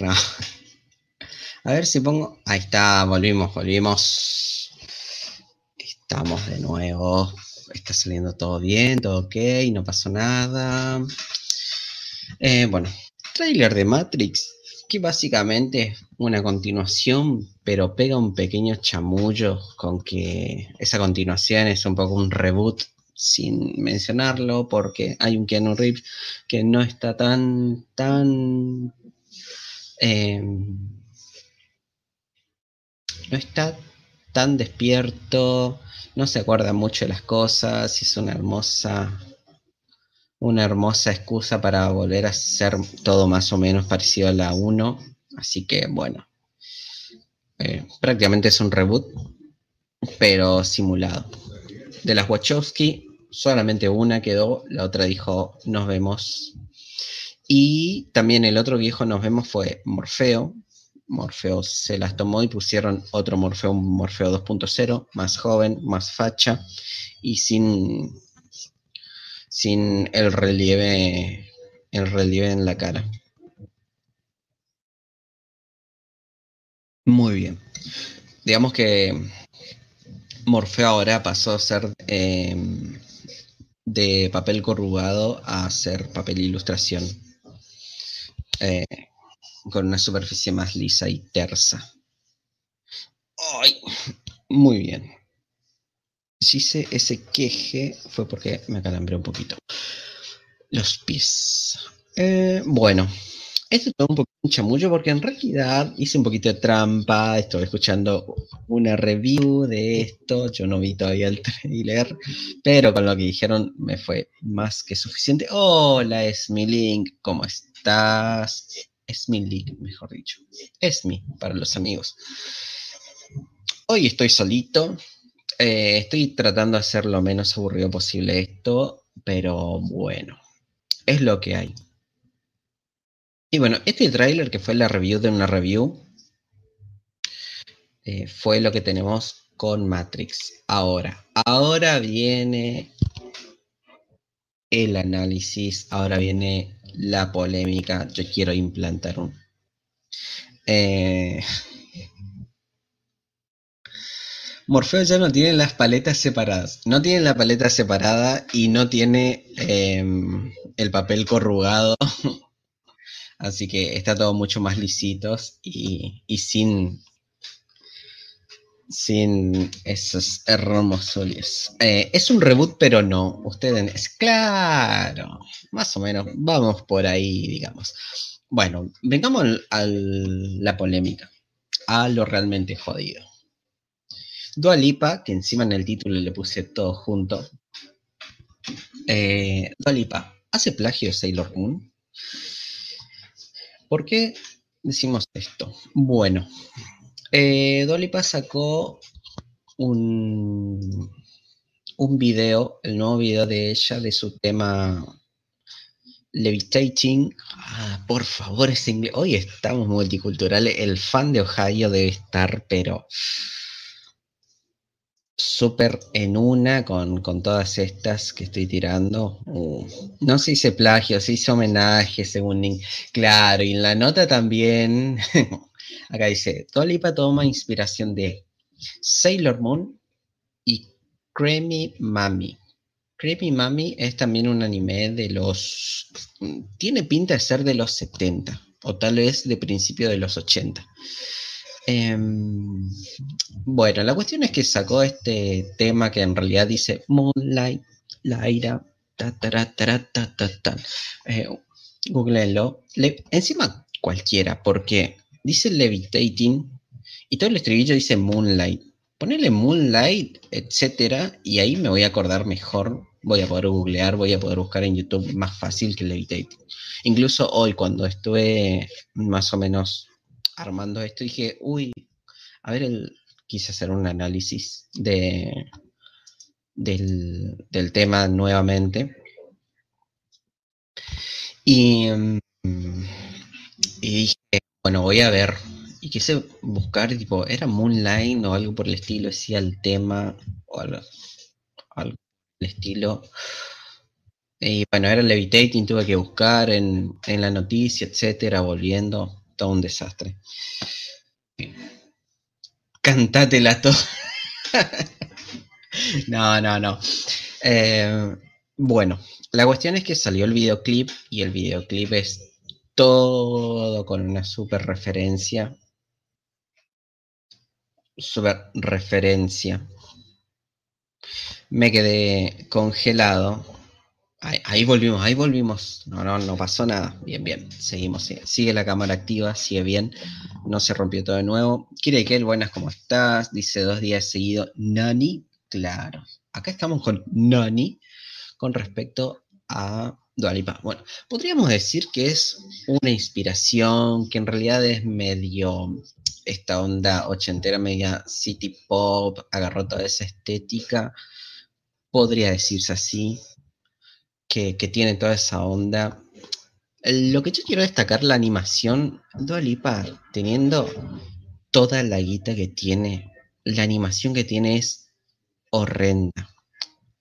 [SPEAKER 1] A ver si pongo. Ahí está, volvimos, volvimos. Estamos de nuevo. Está saliendo todo bien, todo ok, no pasó nada. Eh, bueno, trailer de Matrix que básicamente es una continuación, pero pega un pequeño chamullo con que esa continuación es un poco un reboot sin mencionarlo, porque hay un Keanu Reeves que no está tan, tan... Em, no está tan despierto, no se acuerda mucho de las cosas, es una hermosa una hermosa excusa para volver a ser todo más o menos parecido a la 1. Así que bueno, eh, prácticamente es un reboot, pero simulado. De las Wachowski, solamente una quedó, la otra dijo nos vemos. Y también el otro viejo nos vemos fue Morfeo. Morfeo se las tomó y pusieron otro Morfeo, un Morfeo 2.0, más joven, más facha y sin sin el relieve, el relieve en la cara. Muy bien. Digamos que Morfeo ahora pasó a ser em, de papel corrugado a ser papel ilustración. Eh, con una superficie más lisa y tersa. Muy bien. Hice ese queje fue porque me acalambré un poquito. Los pies. Eh, bueno, esto es todo un poquito chamullo porque en realidad hice un poquito de trampa, estoy escuchando una review de esto, yo no vi todavía el trailer, pero con lo que dijeron me fue más que suficiente. Hola, Esmi Link, ¿cómo estás? Esmi Link, mejor dicho. Esmi, para los amigos. Hoy estoy solito, eh, estoy tratando de hacer lo menos aburrido posible esto, pero bueno, es lo que hay. Y bueno, este tráiler que fue la review de una review eh, fue lo que tenemos con Matrix. Ahora, ahora viene el análisis, ahora viene la polémica. Yo quiero implantar un... Eh, Morfeo ya no tiene las paletas separadas. No tiene la paleta separada y no tiene em, el papel corrugado Así que está todo mucho más lisitos y, sin, sin esos hermosos. Eh, es un reboot, pero no. Ustedes, es claro, más o menos, vamos por ahí, digamos. Bueno, vengamos a la polémica, a lo realmente jodido. Dua Lipa, que encima en el título le puse todo junto. Eh, ¿hace plagio Sailor Moon? ¿Por qué decimos esto? Bueno, eh, sacó un, un video, el nuevo video de ella, de su tema Levitating. Ah, por favor, ese inglés. Hoy estamos multiculturales. El fan de Ohio debe estar, pero súper en una con, todas estas que estoy tirando. Uh, no se hice plagio, se hizo homenaje, según Claro, y en la nota también, acá dice, Tolipa toma inspiración de Sailor Moon y Creamy Mami. Creamy Mami es también un anime de los... Tiene pinta de ser de los 70, o tal vez de principio de los 80. Em, bueno, la cuestión es que sacó este tema que en realidad dice Moonlight, Laira, ta, ta, ta, ta, ta, eh, googleenlo. encima cualquiera, porque dice levitating y todo el estribillo dice Moonlight. Ponele Moonlight, etcétera, y ahí me voy a acordar mejor. Voy a poder googlear, voy a poder buscar en YouTube más fácil que levitating. Incluso hoy, cuando estuve más o menos armando esto, dije, uy, a ver, el, quise hacer un análisis de, del, tema nuevamente. Y, mm, y, dije, bueno, voy a ver. Y quise buscar, tipo, ¿era Moonlight o algo por el estilo? Decía el tema o algo, algo por el estilo. Y bueno, era Levitating, tuve que buscar en, en la noticia, etcétera, volviendo todo un desastre. Cantátela todo. no, no, no. Eh, bueno, la cuestión es que salió el videoclip y el videoclip es todo con una super referencia. Super referencia. Me quedé congelado Ahí, volvimos, ahí volvimos. No, no, no pasó nada. Bien, bien. Seguimos. Sigue, la cámara activa, sigue bien. No se rompió todo de nuevo. Quiere que buenas, ¿cómo estás? Dice dos días seguido. Nani, claro. Acá estamos con Nani con respecto a Dualipa. Bueno, podríamos decir que es una inspiración, que en realidad es medio esta onda ochentera, media city pop, agarró toda esa estética. Podría decirse así que, tiene toda esa onda. Lo que yo quiero destacar, la animación, Dua Lipa, teniendo toda la guita que tiene, la animación que tiene es horrenda.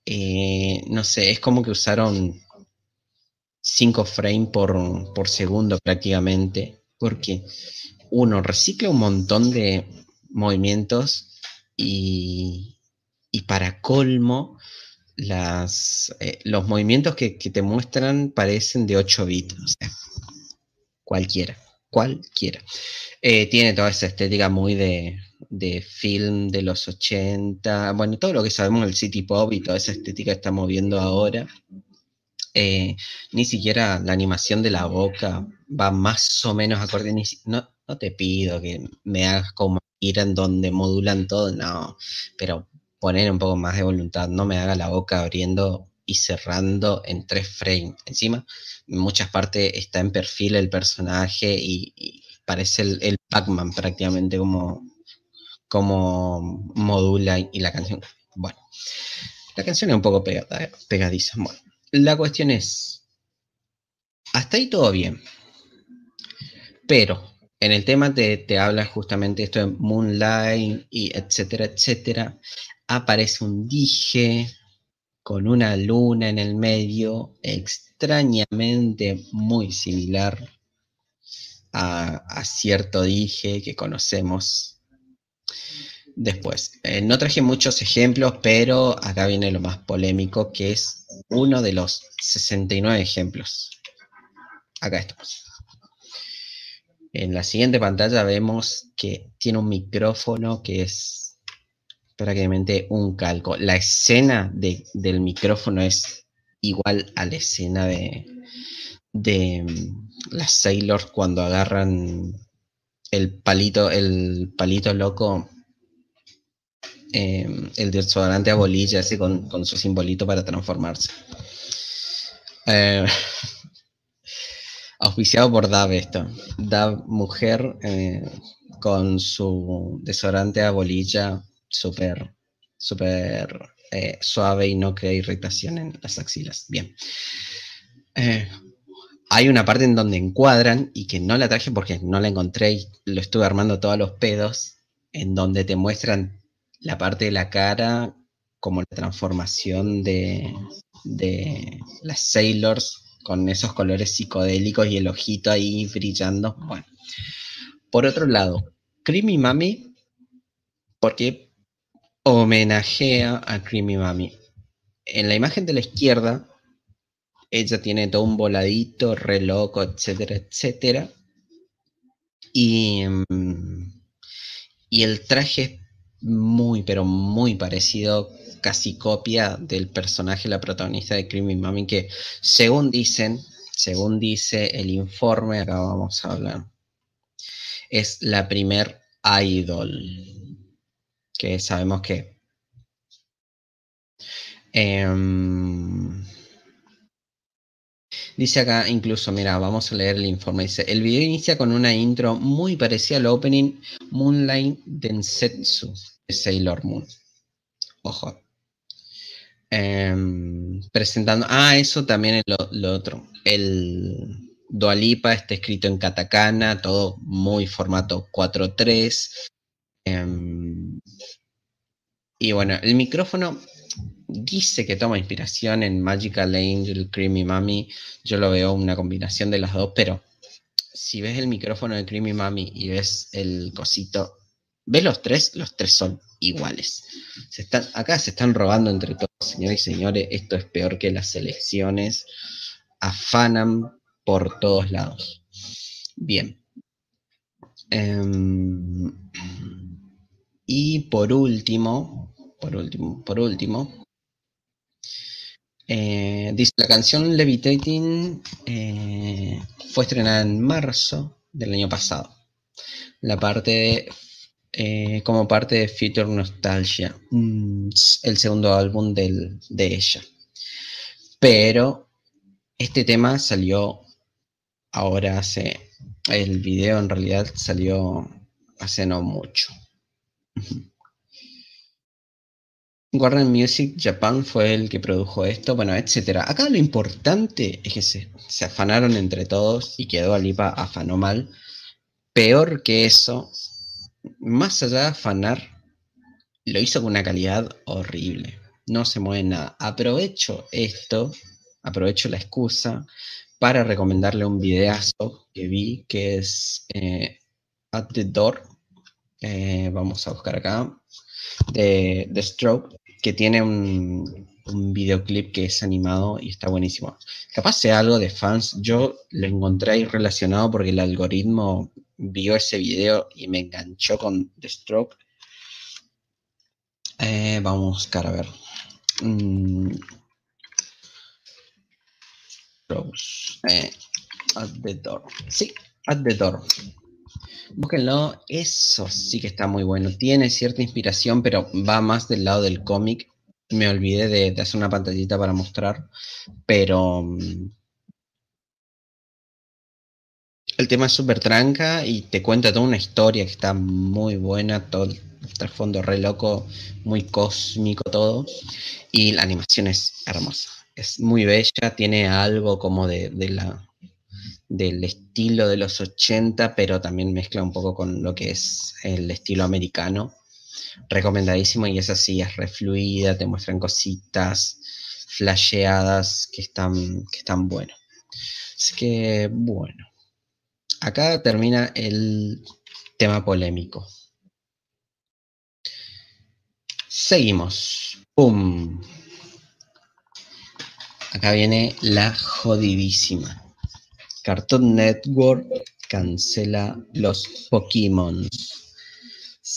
[SPEAKER 1] Eh, no sé, es como que usaron 5 frames por, por segundo prácticamente, porque uno recicla un montón de movimientos y, y para colmo las, eh, los movimientos que, te muestran parecen de 8 bits. Cualquiera, cualquiera. Eh, tiene toda esa estética muy de, de, film de los 80. Bueno, todo lo que sabemos del City Pop y toda esa estética que estamos viendo ahora. eh, ni siquiera la animación de la boca va más o menos acorde. no, no te pido que me hagas como ir en donde modulan todo, no, pero poner un poco más de voluntad, no me haga la boca abriendo y cerrando en tres frames. Encima, en muchas partes está en perfil el personaje y, parece el, el Pac-Man prácticamente como, como modula y la canción. Bueno, la canción es un poco pegada, pegadiza. Bueno, la cuestión es, hasta ahí todo bien. Pero en el tema te, te habla justamente esto de Moonlight y etcétera, etcétera. Aparece un dije con una luna en el medio, extrañamente muy similar a, cierto dije que conocemos. Después, eh, no traje muchos ejemplos, pero acá viene lo más polémico, que es uno de los 69 ejemplos. Acá estamos. En la siguiente pantalla vemos que tiene un micrófono que es prácticamente un calco. La escena del micrófono es igual a la escena de, mm, las Sailors cuando agarran el palito, el palito loco, em, el desodorante a bolilla, ese con, su simbolito para transformarse. Eh, auspiciado por Dav esto. Dav mujer eh, con su desodorante a bolilla súper, súper eh, suave y no crea irritación en las axilas. Bien. Eh, hay una parte en donde encuadran y que no la traje porque no la encontré y lo estuve armando todos los pedos, en donde te muestran la parte de la cara como la transformación de, de las Sailors con esos colores psicodélicos y el ojito ahí brillando. Bueno, por otro lado, Creamy Mami, porque homenajea a Creamy Mami. En la imagen de la izquierda, ella tiene todo un voladito, re loco, etcétera, etcétera. Y, mm, y el traje es muy, pero muy parecido, casi copia del personaje, la protagonista de Creamy Mami, que según dicen, según dice el informe, acá vamos a hablar, es la primer idol que sabemos que... Em, dice acá incluso, mira, vamos a leer el informe. Dice, el video inicia con una intro muy parecida al opening Moonlight Densetsu de Sailor Moon. Ojo. Em, presentando... Ah, eso también es lo, otro. El Dualipa está escrito en katakana, todo muy formato 4.3. Em, y bueno, el micrófono dice que toma inspiración en Magical Angel, Creamy Mami. Yo lo veo una combinación de las dos, pero si ves el micrófono de Creamy Mami y ves el cosito, ves los tres, los tres son iguales. Acá se están robando entre todos, señores y señores. Esto es peor que las elecciones. Afanan por todos lados. Bien. Em, y por último, por último, por último, eh, dice la canción Levitating eh, fue estrenada en marzo del año pasado. La parte eh, como parte de Future Nostalgia, el segundo álbum de ella. Pero este tema salió ahora hace, el video en realidad salió hace no mucho. Warner Music Japan fue el que produjo esto, bueno, etcétera. Acá lo importante es que se, afanaron entre todos y quedó Alipa afanó mal. Peor que eso, más allá de afanar, lo hizo con una calidad horrible. No se mueve nada. Aprovecho esto, aprovecho la excusa para recomendarle un videazo que vi que es eh, At the Door eh, vamos a buscar acá, de, The Stroke, que tiene un, videoclip que es animado y está buenísimo. Capaz sea algo de fans, yo lo encontré ahí relacionado porque el algoritmo vio ese video y me enganchó con The Stroke. Eh, vamos a buscar, a ver. Mm. Eh, at the Door. Sí, At the Door. Búsquenlo, eso sí que está muy bueno. Tiene cierta inspiración, pero va más del lado del cómic. Me olvidé de, hacer una pantallita para mostrar, pero mm, el tema es súper tranca y te cuenta toda una historia que está muy buena, todo el trasfondo re loco, muy cósmico todo. Y la animación es hermosa, es muy bella, tiene algo como de la del estilo de los 80, pero también mezcla un poco con lo que es el estilo americano. Recomendadísimo y es así, es refluida, te muestran cositas flasheadas que están, que están buenas. Así que, bueno, acá termina el tema polémico. Seguimos. Acá viene la jodidísima. Cartoon Network cancela los Pokémon.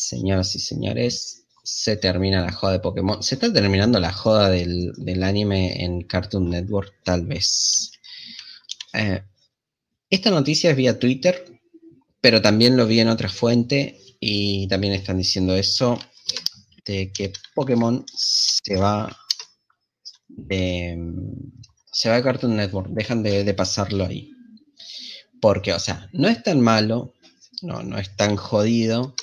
[SPEAKER 1] Señoras y señores, se termina la joda de Pokémon. ¿Se está terminando la joda del, anime en Cartoon Network? Tal vez. Eh, esta noticia es vía Twitter, pero también lo vi en otra fuente y también están diciendo eso, de que Pokémon se va de, se va de Cartoon Network, dejan de pasarlo ahí. Porque, o sea, no es tan malo, no, no es tan jodido,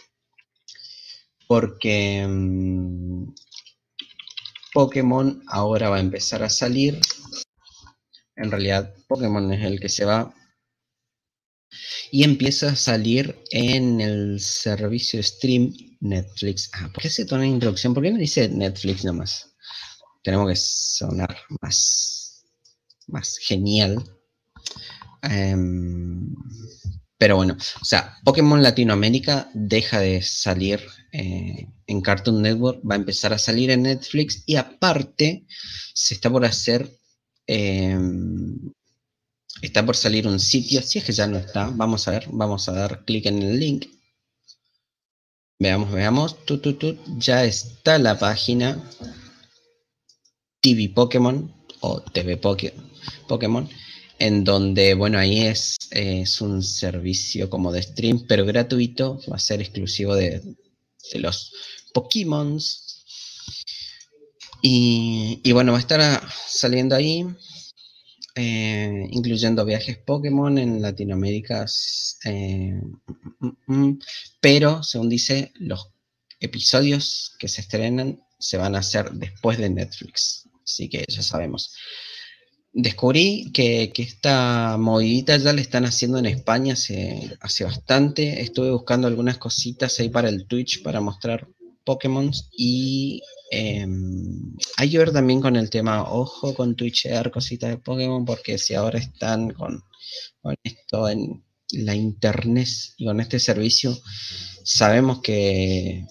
[SPEAKER 1] porque mm, Pokémon ahora va a empezar a salir. En realidad, Pokémon es el que se va. Y empieza a salir en el servicio stream Netflix. Ah, ¿por qué se toma introducción? ¿Por qué no dice Netflix nomás? Tenemos que sonar más, más genial. Em, pero bueno, o sea, Pokémon Latinoamérica deja de salir eh, en Cartoon Network, va a empezar a salir en Netflix y aparte se está por hacer, em, está por salir un sitio, si es que ya no está, vamos a ver, vamos a dar clic en el link. Veamos, veamos, tu, ya está la página TV Pokémon o TV Pokémon en donde, bueno, ahí es, es un servicio como de stream, pero gratuito, va a ser exclusivo de, los Pokémon. Y, y, bueno, va a estar saliendo ahí, eh, incluyendo viajes Pokémon en Latinoamérica, eh, mm, mm, mm, pero según dice, los episodios que se estrenan se van a hacer después de Netflix, así que ya sabemos descubrí que, esta movidita ya la están haciendo en España hace, bastante. Estuve buscando algunas cositas ahí para el Twitch para mostrar Pokémon y eh, hay que ver también con el tema, ojo con Twitchear cositas de Pokémon, porque si ahora están con, esto en la internet y con este servicio, sabemos que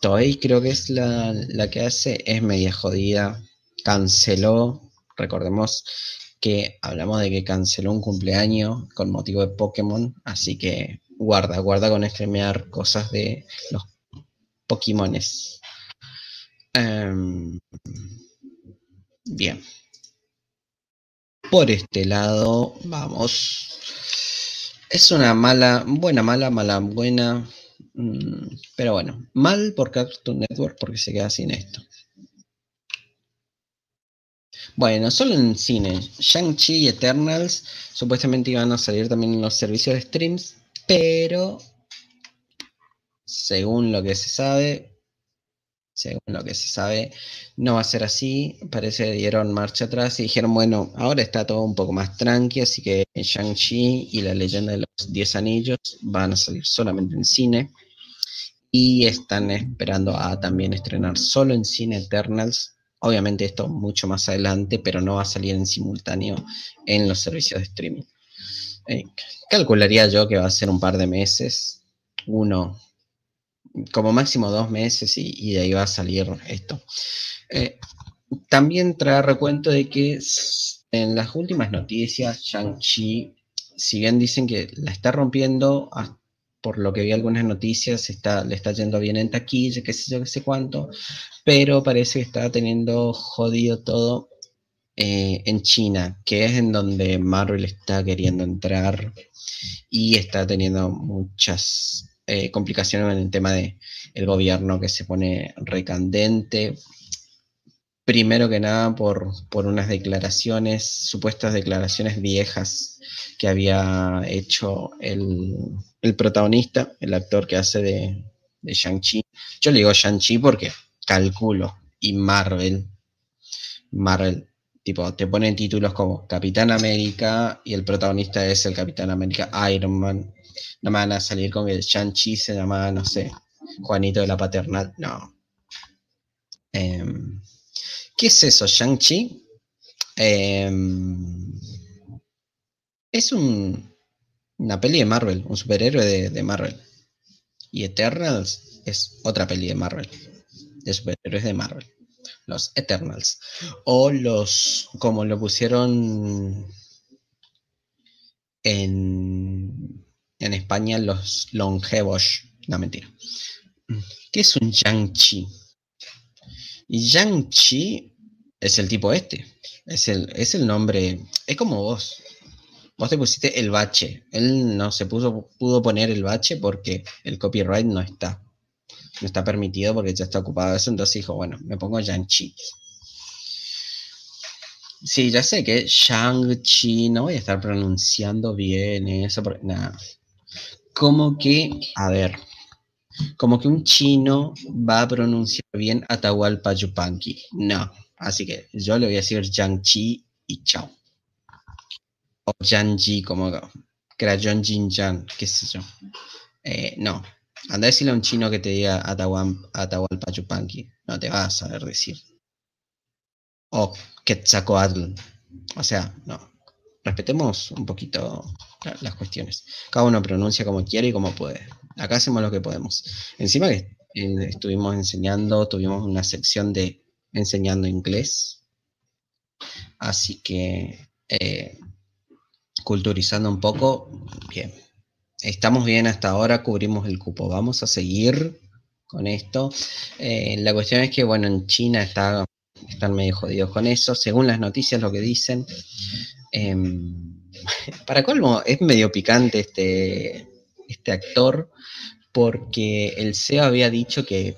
[SPEAKER 1] Toei creo que es la, la que hace, es media jodida, canceló Recordemos que hablamos de que canceló un cumpleaños con motivo de Pokémon, así que guarda, guarda con streamear cosas de los Pokémones. Em, bien. Por este lado, vamos. Es una mala, buena, mala, mala, buena. Mm, pero bueno, mal por Cartoon Network porque se queda sin esto. Bueno, solo en cine. Shang-Chi y Eternals supuestamente iban a salir también en los servicios de streams, pero según lo que se sabe, según lo que se sabe, no va a ser así. Parece que dieron marcha atrás y dijeron, bueno, ahora está todo un poco más tranqui, así que Shang-Chi y la leyenda de los 10 anillos van a salir solamente en cine. Y están esperando a también estrenar solo en cine Eternals Obviamente esto mucho más adelante, pero no va a salir en simultáneo en los servicios de streaming. Eh, calcularía yo que va a ser un par de meses, uno, como máximo dos meses y, de ahí va a salir esto. Eh, también trae recuento de que en las últimas noticias, Shang-Chi, si bien dicen que la está rompiendo, por lo que vi algunas noticias, está, le está yendo bien en taquilla, qué sé yo, qué sé cuánto, pero parece que está teniendo jodido todo eh, en China, que es en donde Marvel está queriendo entrar y está teniendo muchas eh, complicaciones en el tema de el gobierno que se pone recandente. Primero que nada por, por unas declaraciones, supuestas declaraciones viejas que había hecho el, el protagonista, el actor que hace de, Shang-Chi. Yo le digo Shang-Chi porque calculo y Marvel, Marvel, tipo, te ponen títulos como Capitán América y el protagonista es el Capitán América Iron Man. No me van a salir con que Shang-Chi se llama, no sé, Juanito de la Paternal. No. Em, ¿Qué es eso, Shang-Chi? Em, es un, una peli de Marvel, un superhéroe de, de Marvel. Y Eternals es otra peli de Marvel, de superhéroes de Marvel. Los Eternals. O los, como lo pusieron en, en España, los longevos. No, mentira. ¿Qué es un Yang-Chi? Yang-Chi es el tipo este. Es el, es el nombre. Es como vos. Vos te pusiste el bache. Él no se puso, pudo poner el bache porque el copyright no está. No está permitido porque ya está ocupado eso. Entonces dijo, bueno, me pongo Yang-Chi. Sí, ya sé que Shang-Chi, no voy a estar pronunciando bien eso, porque nada. Como que, a ver, como que un chino va a pronunciar bien Atahualpa Yupanqui. No, así que yo le voy a decir Yang-Chi y chao o Janji, como Crayon Jinjan, qué sé yo. Eh, no, anda a decirle a un chino que te diga Atahualpa Yupanqui, no te vas a saber decir. O Quetzalcoatl. O sea, no. Respetemos un poquito las cuestiones. Cada uno pronuncia como quiere y como puede. Acá hacemos lo que podemos. Encima que eh, estuvimos enseñando, tuvimos una sección de enseñando inglés. Así que eh, culturizando un poco, bien. Estamos bien hasta ahora, cubrimos el cupo. Vamos a seguir con esto. Eh, la cuestión es que, bueno, en China está, están medio jodidos con eso. Según las noticias, lo que dicen. Em, para colmo, es medio picante este, este actor, porque el CEO había dicho que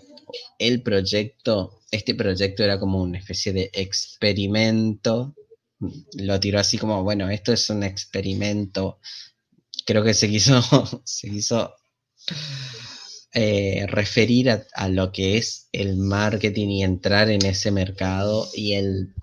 [SPEAKER 1] el proyecto, este proyecto era como una especie de experimento lo tiró así como, bueno, esto es un experimento. Creo que se quiso, se quiso eh, referir a, lo que es el marketing y entrar en ese mercado. Y el,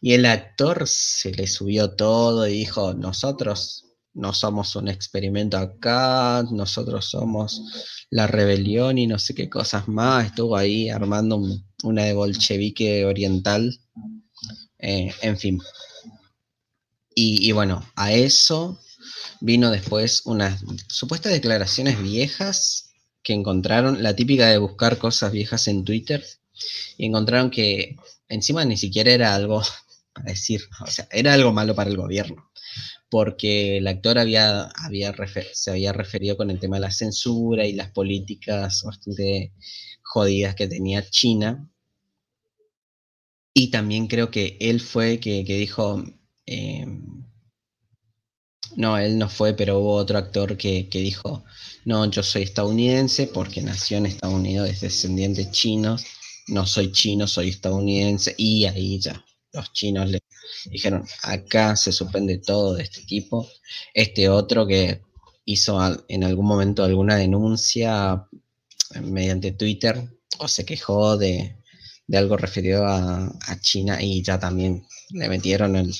[SPEAKER 1] y el actor se le subió todo y dijo, nosotros no somos un experimento acá, nosotros somos la rebelión y no sé qué cosas más. Estuvo ahí armando una de bolchevique oriental eh, en fin. Y, bueno, a eso vino después unas supuestas declaraciones viejas que encontraron, la típica de buscar cosas viejas en Twitter, y encontraron que encima ni siquiera era algo para decir, o sea, era algo malo para el gobierno, porque el actor había, había se había referido con el tema de la censura y las políticas bastante jodidas que tenía China, y también creo que él fue que, que dijo, eh, no, él no fue, pero hubo otro actor que, que, dijo, no, yo soy estadounidense porque nació en Estados Unidos, es descendiente chinos, no soy chino, soy estadounidense, y ahí ya, los chinos le dijeron, acá se suspende todo de este tipo. Este otro que hizo en algún momento alguna denuncia mediante Twitter o se quejó de, de algo referido a, China y ya también le metieron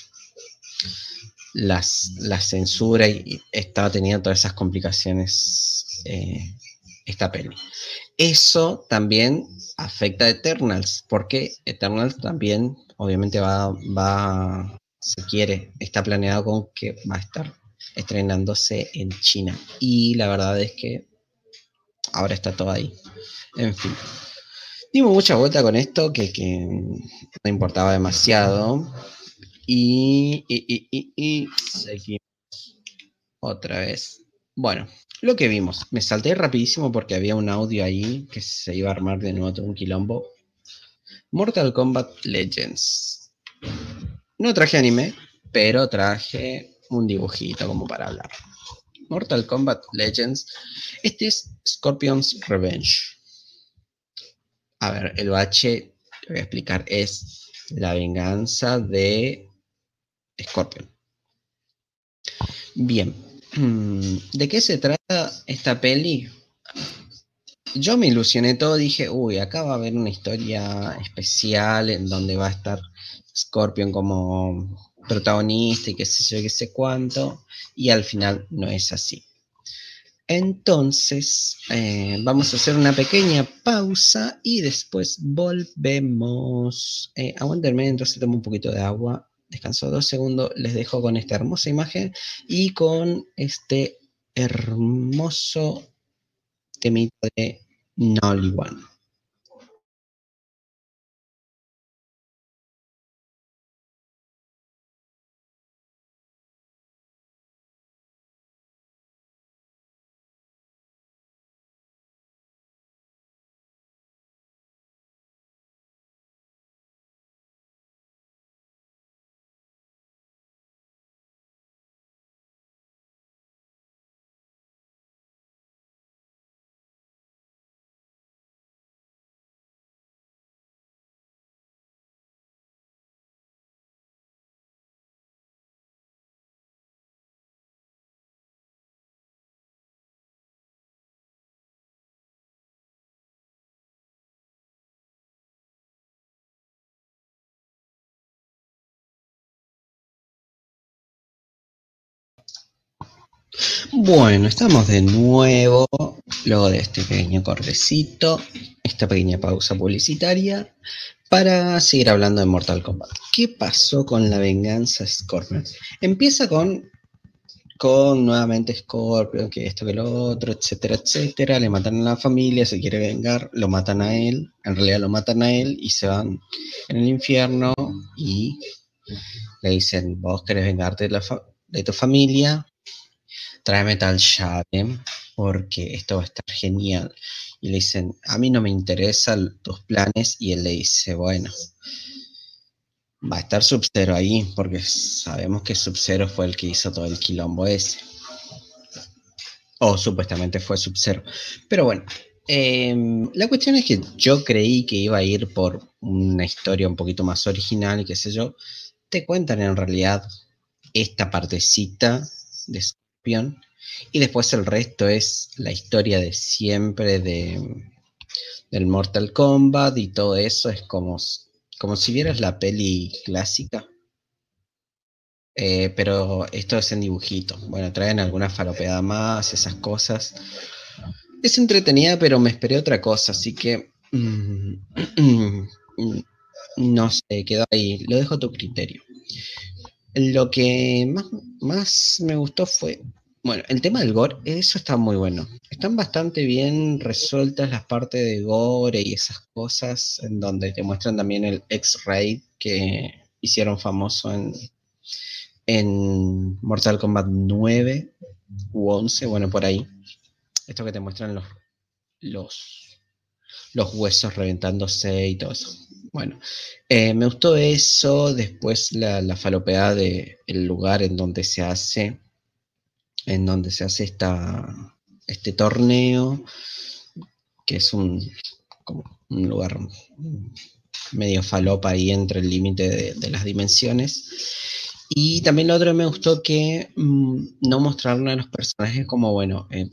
[SPEAKER 1] las, la censura y, estaba teniendo todas esas complicaciones eh, esta peli. Eso también afecta a Eternals, porque Eternals también obviamente va, va, se quiere, está planeado con que va a estar estrenándose en China. Y la verdad es que ahora está todo ahí. En fin. Dimos mucha vuelta con esto que, no importaba demasiado. Y, y, seguimos otra vez. Bueno, lo que vimos. Me salté rapidísimo porque había un audio ahí que se iba a armar de nuevo todo un quilombo. Mortal Kombat Legends. No traje anime, pero traje un dibujito como para hablar. Mortal Kombat Legends. Este es Scorpion's Revenge. A ver, el bache, te voy a explicar, es la venganza de Scorpion. Bien, ¿de qué se trata esta peli? Yo me ilusioné todo, dije, uy, acá va a haber una historia especial en donde va a estar Scorpion como protagonista y qué sé yo, qué sé cuánto, y al final no es así. Entonces, eh, vamos a hacer una pequeña pausa y después volvemos. Eh, aguantenme, entonces tomo un poquito de agua, descanso dos segundos, les dejo con esta hermosa imagen y con este hermoso temita de Nolly Bueno, estamos de nuevo, luego de este pequeño cortecito, esta pequeña pausa publicitaria, para seguir hablando de Mortal Kombat. ¿Qué pasó con la venganza Scorpion? Empieza con, con nuevamente Scorpion, que esto, que lo otro, etcétera, etcétera. Le matan a la familia, se quiere vengar, lo matan a él, en realidad lo matan a él y se van en el infierno y le dicen, vos querés vengarte de, de tu familia, tráeme tal llave porque esto va a estar genial. Y le dicen, a mí no me interesan tus planes. Y él le dice, bueno, va a estar Sub-Zero ahí porque sabemos que Sub-Zero fue el que hizo todo el quilombo ese. O supuestamente fue Sub-Zero. Pero bueno, em, la cuestión es que yo creí que iba a ir por una historia un poquito más original y qué sé yo. Te cuentan en realidad esta partecita de y después el resto es la historia de siempre de, del Mortal Kombat y todo eso es como, como si vieras la peli clásica. Eh, pero esto es en dibujito. Bueno, traen alguna falopeada más, esas cosas. Es entretenida, pero me esperé otra cosa, así que mm, no sé, quedó ahí. Lo dejo a tu criterio. Lo que más, más me gustó fue bueno, el tema del gore, eso está muy bueno. Están bastante bien resueltas las partes de gore y esas cosas, en donde te muestran también el X-Ray que hicieron famoso en, en Mortal Kombat 9 u 11, bueno, por ahí. Esto que te muestran los, los, los huesos reventándose y todo eso. Bueno, eh, me gustó eso, después la, la falopeada del lugar en donde se hace en donde se hace esta, este torneo, que es un, un lugar medio falopa ahí entre el límite de, las dimensiones. Y también lo otro me gustó que mm, no mostraron a los personajes como, bueno, eh,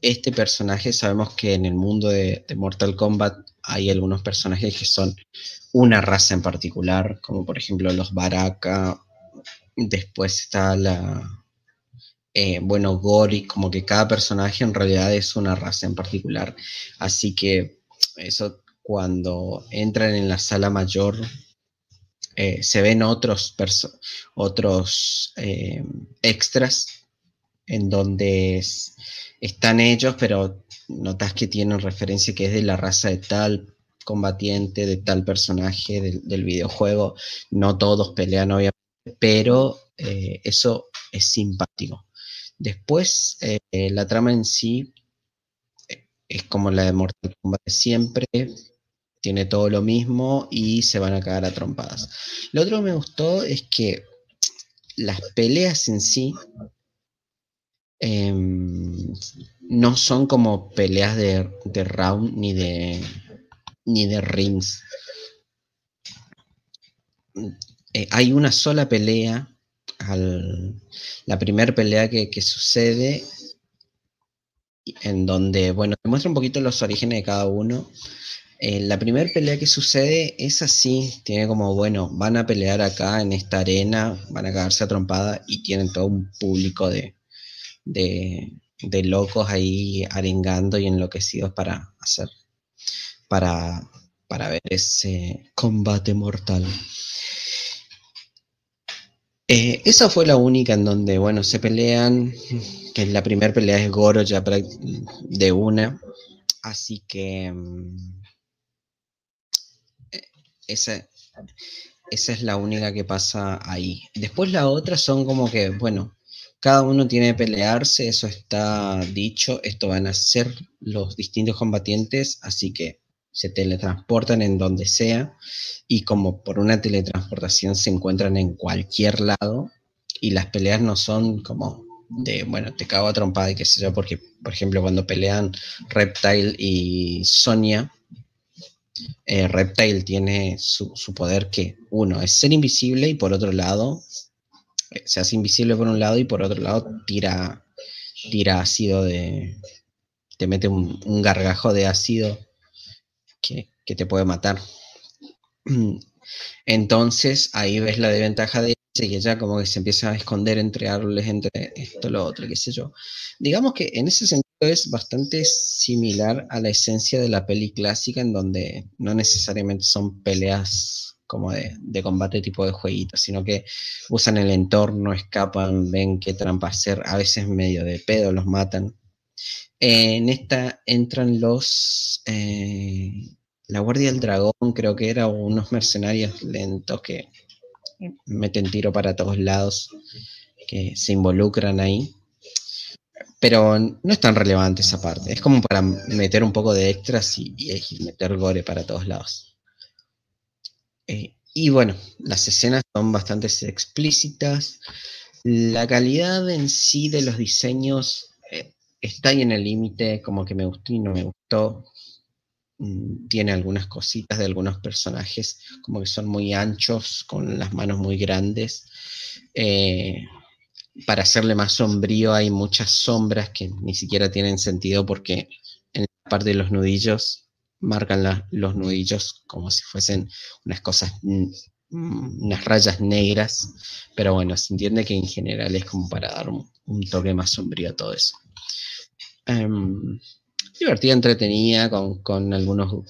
[SPEAKER 1] este personaje sabemos que en el mundo de, Mortal Kombat hay algunos personajes que son una raza en particular, como por ejemplo los Baraka, después está la, eh, bueno, Gori, como que cada personaje en realidad es una raza en particular. Así que eso cuando entran en la sala mayor eh, se ven otros, otros eh, extras en donde están ellos, pero notas que tienen referencia que es de la raza de tal combatiente, de tal personaje del, videojuego. No todos pelean, obviamente, pero eso es simpático. Después, eh, la trama en sí eh, es como la de Mortal Kombat siempre. tiene todo lo mismo y se van a cagar a trompadas. Lo otro que me gustó es que las peleas en sí em, no son como peleas de, round ni de ni de rings. Eh, hay una sola pelea, la primera pelea que, sucede, en donde, bueno, te muestra un poquito los orígenes de cada uno. Eh, la primera pelea que sucede es así, tiene como, bueno, van a pelear acá en esta arena, van a cagarse a y tienen todo un público de, de, de locos ahí arengando y enloquecidos para hacer, para, para ver ese combate mortal. Eh, esa fue la única en donde, bueno, se pelean, que la primera pelea es Goro ya de una, así que mm, esa, esa es la única que pasa ahí. Después la otra son como que, bueno, cada uno tiene que pelearse, eso está dicho, esto van a ser los distintos combatientes, así que se teletransportan en donde sea y como por una teletransportación se encuentran en cualquier lado y las peleas no son como de, bueno, te cago a trompada y qué sé yo, porque por ejemplo cuando pelean Reptile y Sonia, eh, Reptile tiene su, poder que uno es ser invisible y por otro lado se hace invisible por un lado y por otro lado tira, tira ácido de... te mete un, gargajo de ácido que, que, te puede matar. Entonces ahí ves la desventaja de ella como que se empieza a esconder entre árboles, entre esto, lo otro, qué sé yo. Digamos que en ese sentido es bastante similar a la esencia de la peli clásica, en donde no necesariamente son peleas como de, combate tipo de jueguito, sino que usan el entorno, escapan, ven qué trampa hacer, a veces medio de pedo los matan. en esta entran los... Eh, la Guardia del Dragón, creo que era unos mercenarios lentos que meten tiro para todos lados, que se involucran ahí. Pero no es tan relevante esa parte. Es como para meter un poco de extras y, meter gore para todos lados. Eh, y bueno, las escenas son bastante explícitas. La calidad en sí de los diseños eh, está ahí en el límite, como que me gustó y no me gustó. Mm, tiene algunas cositas de algunos personajes, como que son muy anchos, con las manos muy grandes. Eh, para hacerle más sombrío hay muchas sombras que ni siquiera tienen sentido porque en la parte de los nudillos marcan los nudillos como si fuesen unas cosas, mm, unas rayas negras, pero bueno, se entiende que en general es como para dar un, toque más sombrío a todo eso. Em, divertida, entretenida, con, algunos,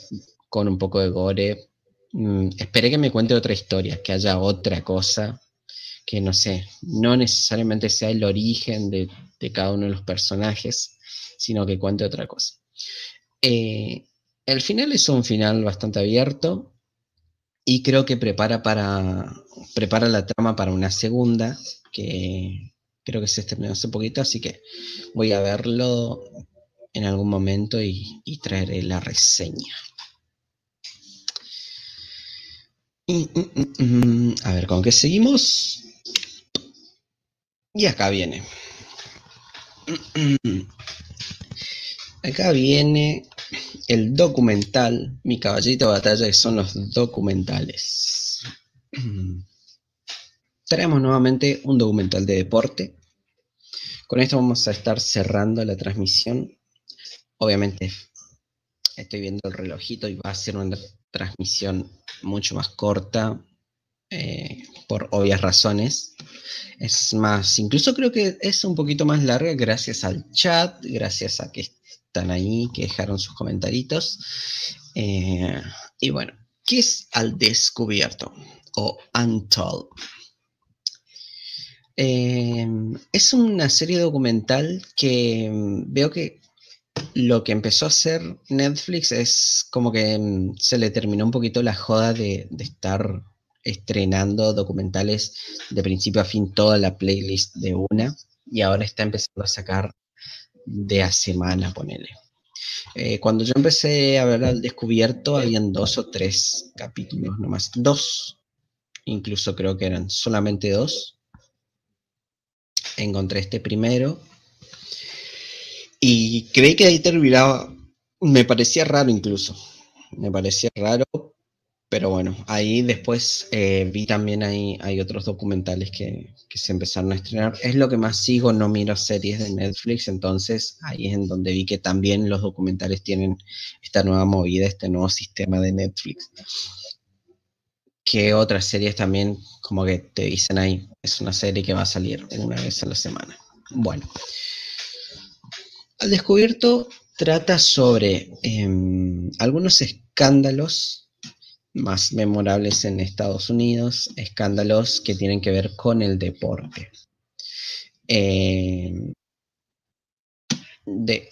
[SPEAKER 1] con un poco de gore. Mm, esperé que me cuente otra historia, que haya otra cosa, que no sé, no necesariamente sea el origen de, cada uno de los personajes, sino que cuente otra cosa. Eh, el final es un final bastante abierto y creo que prepara para prepara la trama para una segunda que creo que se estrenó hace poquito, así que voy a verlo en algún momento y, traeré la reseña. Mm, mm, mm, a ver, ¿con qué seguimos? Y acá viene. Acá viene el documental, mi caballito de batalla, son los documentales. Traemos nuevamente un documental de deporte. Con esto vamos a estar cerrando la transmisión obviamente estoy viendo el relojito y va a ser una transmisión mucho más corta eh, por obvias razones. Es más, incluso creo que es un poquito más larga gracias al chat, gracias a que están ahí, que dejaron sus comentaritos. Eh, y bueno, ¿qué es al descubierto o untold? Eh, es una serie documental que veo que lo que empezó a hacer Netflix es como que mm, se le terminó un poquito la joda de, estar estrenando documentales de principio a fin toda la playlist de una y ahora está empezando a sacar de a semana, ponele. Eh, cuando yo empecé a ver al descubierto, habían dos o tres capítulos nomás. Dos, incluso creo que eran solamente dos. Encontré este primero. Y creí que ahí terminaba. Me parecía raro incluso. Me parecía raro pero bueno, ahí después eh, vi también ahí, hay otros documentales que, se empezaron a estrenar. Es lo que más sigo, no miro series de Netflix, entonces ahí es en donde vi que también los documentales tienen esta nueva movida, este nuevo sistema de Netflix. Que otras series también, como que te dicen ahí, es una serie que va a salir una vez a la semana. Bueno, al descubierto trata sobre em, algunos escándalos más memorables en Estados Unidos, escándalos que tienen que ver con el deporte. Eh,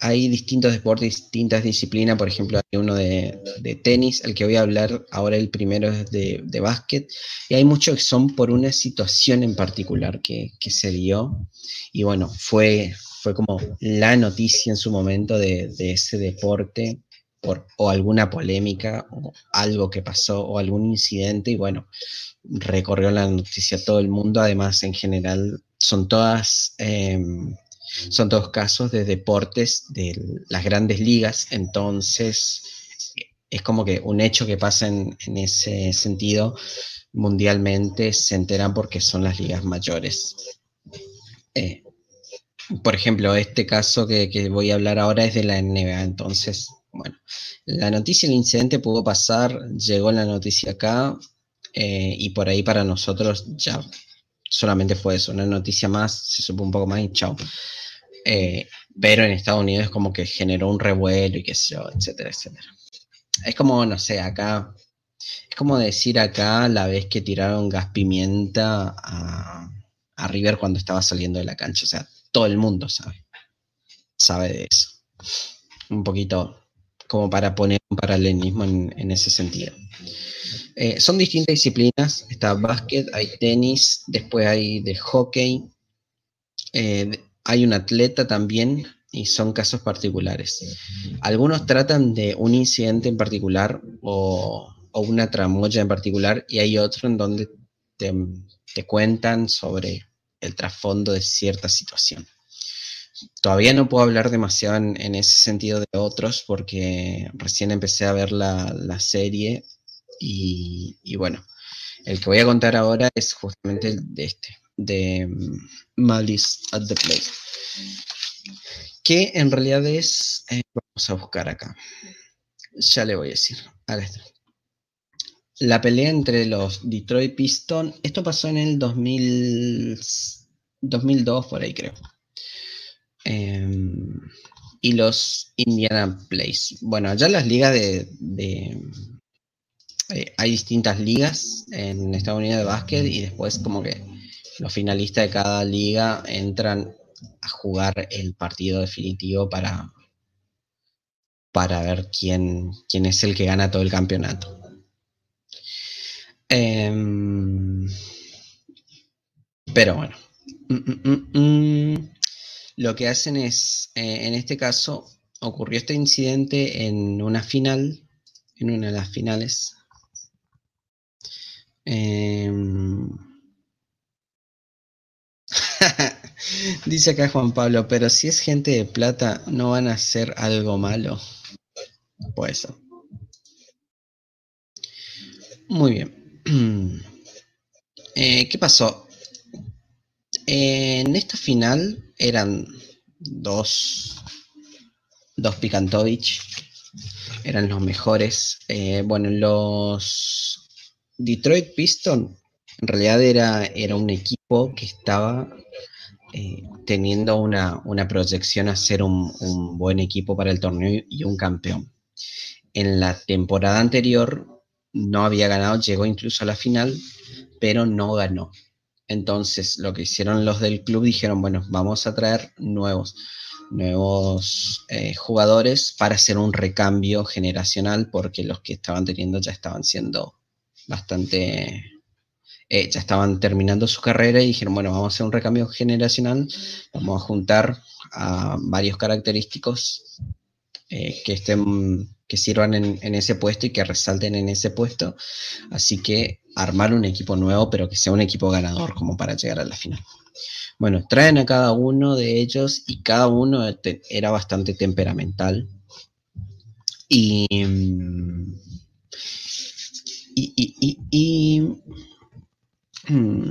[SPEAKER 1] hay distintos deportes, distintas disciplinas, por ejemplo, hay uno de, tenis, el que voy a hablar ahora el primero es de, básquet, y hay muchos que son por una situación en particular que, se dio, y bueno, fue, fue como la noticia en su momento de, de ese deporte o alguna polémica o algo que pasó o algún incidente y bueno, recorrió la noticia todo el mundo. Además, en general, son todas... Em, son todos casos de deportes de las grandes ligas, entonces es como que un hecho que pasa en, ese sentido mundialmente se enteran porque son las ligas mayores. Eh, por ejemplo, este caso que, que, voy a hablar ahora es de la NBA, entonces bueno, la noticia del incidente pudo pasar, llegó la noticia acá eh, y por ahí para nosotros ya solamente fue eso, una noticia más, se supo un poco más y chao. Eh, pero en Estados Unidos como que generó un revuelo y qué sé yo, etcétera, etcétera. Es como, no sé, acá, es como decir acá la vez que tiraron gas pimienta a, a River cuando estaba saliendo de la cancha, o sea, todo el mundo sabe, sabe de eso. Un poquito como para poner un paralelismo en, ese sentido. Eh, son distintas disciplinas, está básquet, hay tenis, después hay de hockey, eh, hay un atleta también y son casos particulares. Algunos tratan de un incidente en particular o, una tramoya en particular y hay otros en donde te cuentan sobre el trasfondo de cierta situación. Todavía no puedo hablar demasiado en, ese sentido de otros porque recién empecé a ver la, serie y, bueno, el que voy a contar ahora es justamente el de este, de mm, Malice at the Play, que en realidad es, eh, vamos a buscar acá, ya le voy a decir, La pelea entre los Detroit Pistons, esto pasó en el 2000, 2002 por ahí creo. Y los Indiana Place. Bueno, ya las ligas de... Eh, hay distintas ligas en Estados Unidos de básquet y después como que los finalistas de cada liga entran a jugar el partido definitivo para, para ver quién, quién es el que gana todo el campeonato. Em, pero bueno. Mm, mm, mm, lo que hacen es, eh, en este caso, ocurrió este incidente en una final, en una de las finales. Em, dice acá Juan Pablo, pero si es gente de plata, ¿no van a hacer algo malo? Pues eso. Muy bien. Eh, ¿Qué pasó? En esta final eran dos, dos Pikantovich, eran los mejores. Eh, bueno, los Detroit Pistons en realidad era, era un equipo que estaba eh, teniendo una, proyección a ser un, buen equipo para el torneo y un campeón. En la temporada anterior no había ganado, llegó incluso a la final, pero no ganó. Entonces, lo que hicieron los del club dijeron, bueno, vamos a traer nuevos, nuevos eh, jugadores para hacer un recambio generacional, porque los que estaban teniendo ya estaban siendo bastante, eh, ya estaban terminando su carrera y dijeron, bueno, vamos a hacer un recambio generacional, vamos a juntar a varios característicos eh, que estén, que sirvan en, ese puesto y que resalten en ese puesto. Así que armar un equipo nuevo, pero que sea un equipo ganador como para llegar a la final. Bueno, traen a cada uno de ellos y cada uno era bastante temperamental. Y, y, y, mm,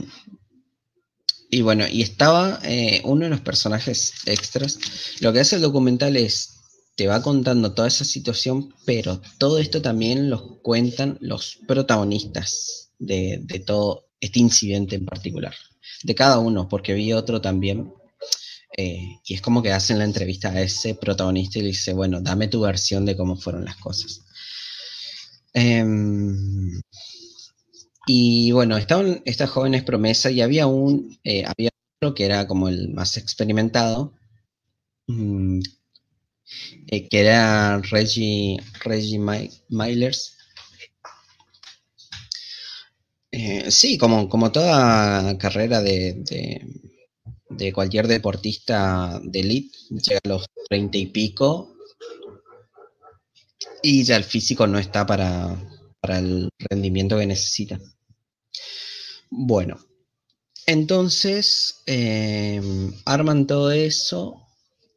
[SPEAKER 1] y, bueno, y estaba eh, uno de los personajes extras. Lo que hace el documental es, te va contando toda esa situación, pero todo esto también lo cuentan los protagonistas de, todo este incidente en particular de cada uno, porque vi otro también. Eh, y es como que hacen la entrevista a ese protagonista y le dice, bueno, dame tu versión de cómo fueron las cosas. Em, y bueno, estaban estas jóvenes promesas y había un, eh, había otro que era como el más experimentado, mm, eh, que era Reggie, Reggie Milers, eh, sí, como, como toda carrera de, de, cualquier deportista de elite, llega a los 30 y pico y ya el físico no está para, el rendimiento que necesita. Bueno, entonces eh, arman todo eso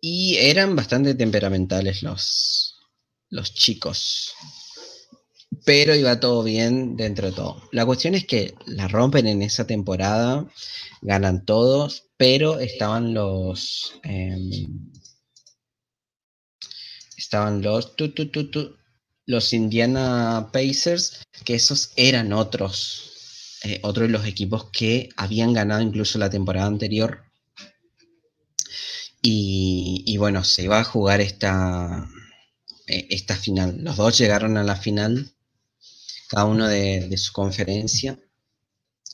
[SPEAKER 1] y eran bastante temperamentales los, los chicos pero iba todo bien dentro de todo. La cuestión es que la rompen en esa temporada, ganan todos, pero estaban los... Em, estaban los... los Indiana Pacers, que esos eran otros, eh, otros de los equipos que habían ganado incluso la temporada anterior. Y, bueno, se iba a jugar esta, eh, esta final. Los dos llegaron a la final cada uno de, su conferencia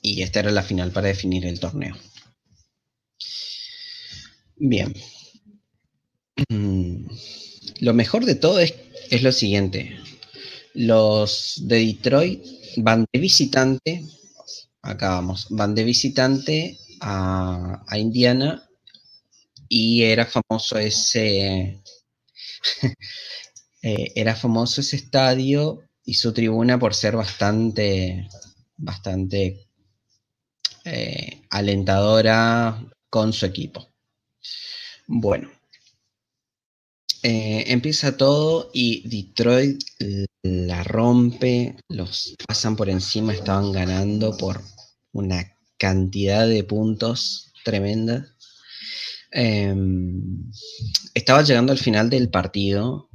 [SPEAKER 1] y esta era la final para definir el torneo. Bien. Mm, lo mejor de todo es, es, lo siguiente. Los de Detroit van de visitante, acá vamos, van de visitante a, a Indiana y era famoso ese, eh, era famoso ese estadio y su tribuna por ser bastante, bastante eh, alentadora con su equipo. Bueno, eh, empieza todo y Detroit la rompe, los pasan por encima, estaban ganando por una cantidad de puntos tremenda. Em, estaba llegando al final del partido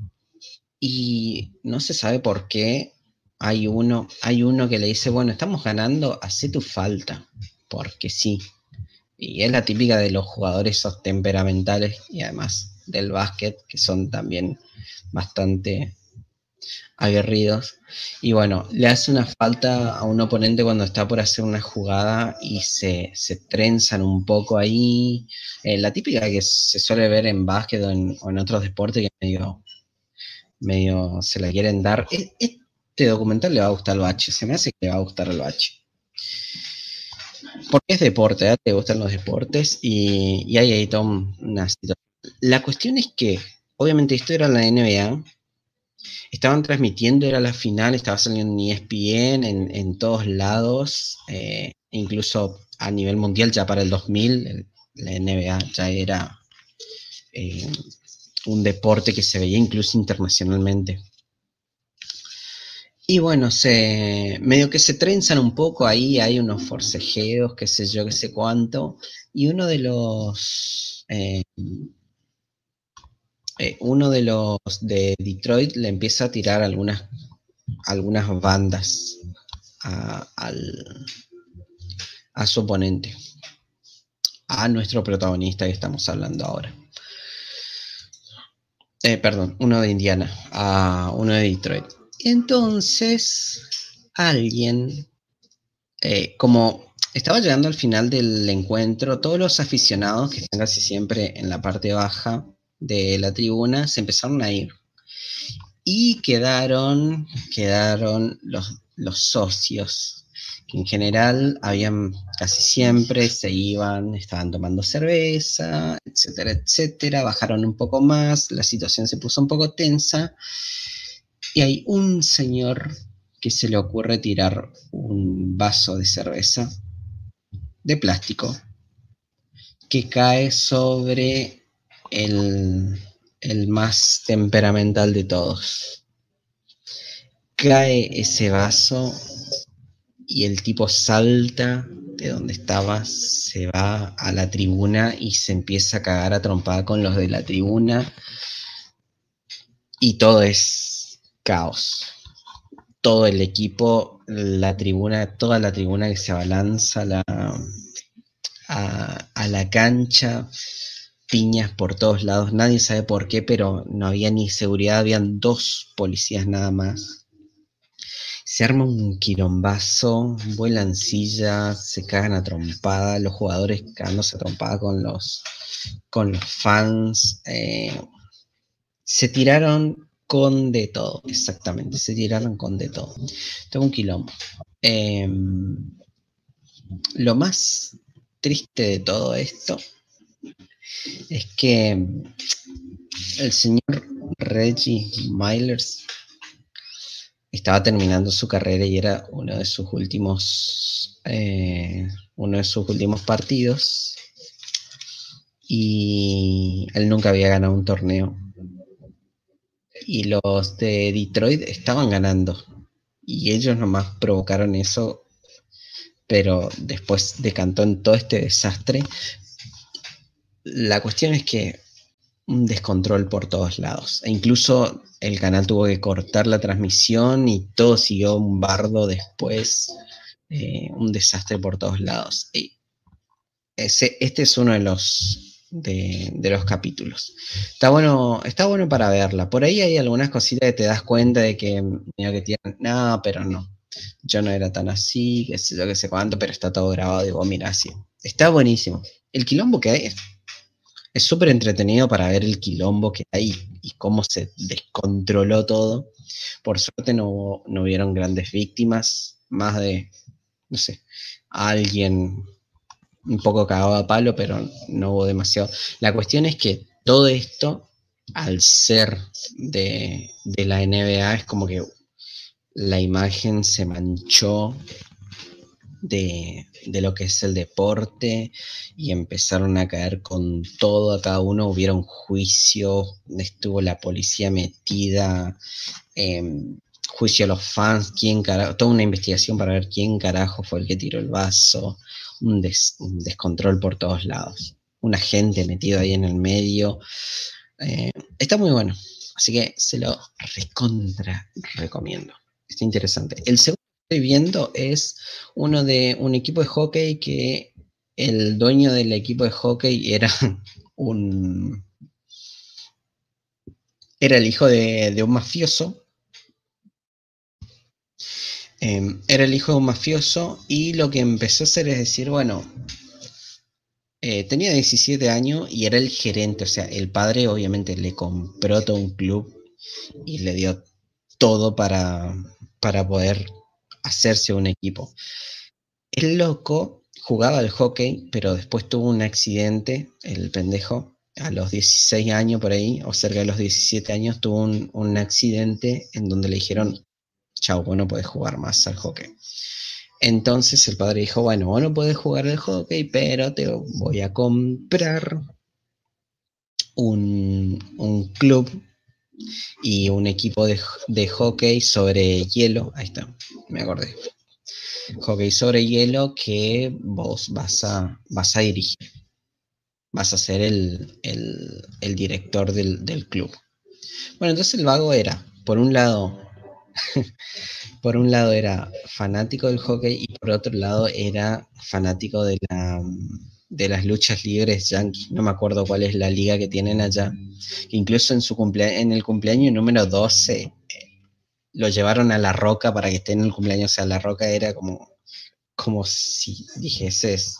[SPEAKER 1] y no se sabe por qué hay uno, hay uno que le dice, bueno, estamos ganando, hace tu falta, porque sí. Y es la típica de los jugadores esos temperamentales y además del básquet, que son también bastante aguerridos. Y bueno, le hace una falta a un oponente cuando está por hacer una jugada y se, se trenzan un poco ahí. Eh, la típica que se suele ver en básquet o en, otros deportes que medio medio se la quieren dar. E, este documental le va a gustar al bache, se me hace que le va a gustar al bache. Porque es deporte, ¿eh? te gustan los deportes y, y hay ahí toda una. La cuestión es que, obviamente, esto era la NBA, estaban transmitiendo, era la final, estaba saliendo en ESPN, en, todos lados, eh, incluso a nivel mundial, ya para el 2000, la NBA ya era eh, un deporte que se veía incluso internacionalmente. Y bueno, se, medio que se trenzan un poco ahí, hay unos forcejeos, qué sé yo, qué sé cuánto. Y uno de los. Eh, eh, uno de los de Detroit le empieza a tirar algunas, algunas bandas a, al, a su oponente, a nuestro protagonista que estamos hablando ahora. Eh, perdón, uno de Indiana, a uno de Detroit. Entonces, alguien, eh, como estaba llegando al final del encuentro, todos los aficionados que están casi siempre en la parte baja de la tribuna se empezaron a ir. Y quedaron, quedaron los, los socios, En general, habían casi siempre, se iban, estaban tomando cerveza, etcétera, etcétera, bajaron un poco más, la situación se puso un poco tensa y hay un señor que se le ocurre tirar un vaso de cerveza de plástico que cae sobre el, más temperamental de todos. Cae ese vaso y el tipo salta de donde estaba, se va a la tribuna y se empieza a cagar a trompada con los de la tribuna. Y todo es caos. Todo el equipo, la tribuna, toda la tribuna que se abalanza la, a la cancha, piñas por todos lados, nadie sabe por qué, pero no había ni seguridad, habían dos policías nada más se arma un quilombazo, vuelan sillas, se cagan a trompada, los jugadores cagándose a trompada con los, con los fans. Eh, se tiraron con de todo, exactamente, se tiraron con de todo. Tengo un quilombo. Em, lo más triste de todo esto es que el señor Reggie Milers estaba terminando su carrera y era uno de sus últimos, eh, uno de sus últimos partidos. Y él nunca había ganado un torneo. Y los de Detroit estaban ganando. Y ellos nomás provocaron eso. Pero después decantó en todo este desastre. La cuestión es que un descontrol por todos lados. E incluso el canal tuvo que cortar la transmisión y todo siguió un bardo después. Eh, un desastre por todos lados. Y ese, este es uno de los, de, los capítulos. Está bueno, está bueno para verla. Por ahí hay algunas cositas que te das cuenta de que, que tienen, no, pero no. Yo no era tan así, que sé yo que sé cuánto, pero está todo grabado. Digo, mira, así. Está buenísimo. El quilombo que hay es súper entretenido para ver el quilombo que hay y cómo se descontroló todo. Por suerte no, no hubieron grandes víctimas, más de, no sé, alguien un poco cagado a palo, pero no hubo demasiado. La cuestión es que todo esto, al ser de, de la NBA, es como que la imagen se manchó de, lo que es el deporte y empezaron a caer con todo a cada uno. Hubieron juicio, estuvo la policía metida, em, juicio a los fans, quién toda una investigación para ver quién carajo fue el que tiró el vaso, un, descontrol por todos lados, un agente metido ahí en el medio. Eh, está muy bueno, así que se lo recontra recomiendo. Está interesante. El segundo estoy viendo es uno de un equipo de hockey que el dueño del equipo de hockey era un era el hijo de, un mafioso. Em, era el hijo de un mafioso y lo que empezó a hacer es decir, bueno, eh, tenía 17 años y era el gerente, o sea, el padre obviamente le compró todo un club y le dio todo para, para poder hacerse un equipo. El loco jugaba al hockey, pero después tuvo un accidente, el pendejo, a los 16 años por ahí, o cerca de los 17 años, tuvo un, accidente en donde le dijeron, chao, vos no podés jugar más al hockey. Entonces el padre dijo, bueno, vos no podés jugar al hockey, pero te voy a comprar un, un club y un equipo de, hockey sobre hielo. Ahí está, me acordé. Hockey sobre hielo que vos vas a, vas a dirigir. Vas a ser el, director del, club. Bueno, entonces el vago era, por un lado, por un lado era fanático del hockey y por otro lado era fanático de la de las luchas libres yankees. No me acuerdo cuál es la liga que tienen allá. Incluso en, su en el cumpleaños número 12 eh, lo llevaron a La Roca para que esté en el cumpleaños. O sea, La Roca era como, como si dijeses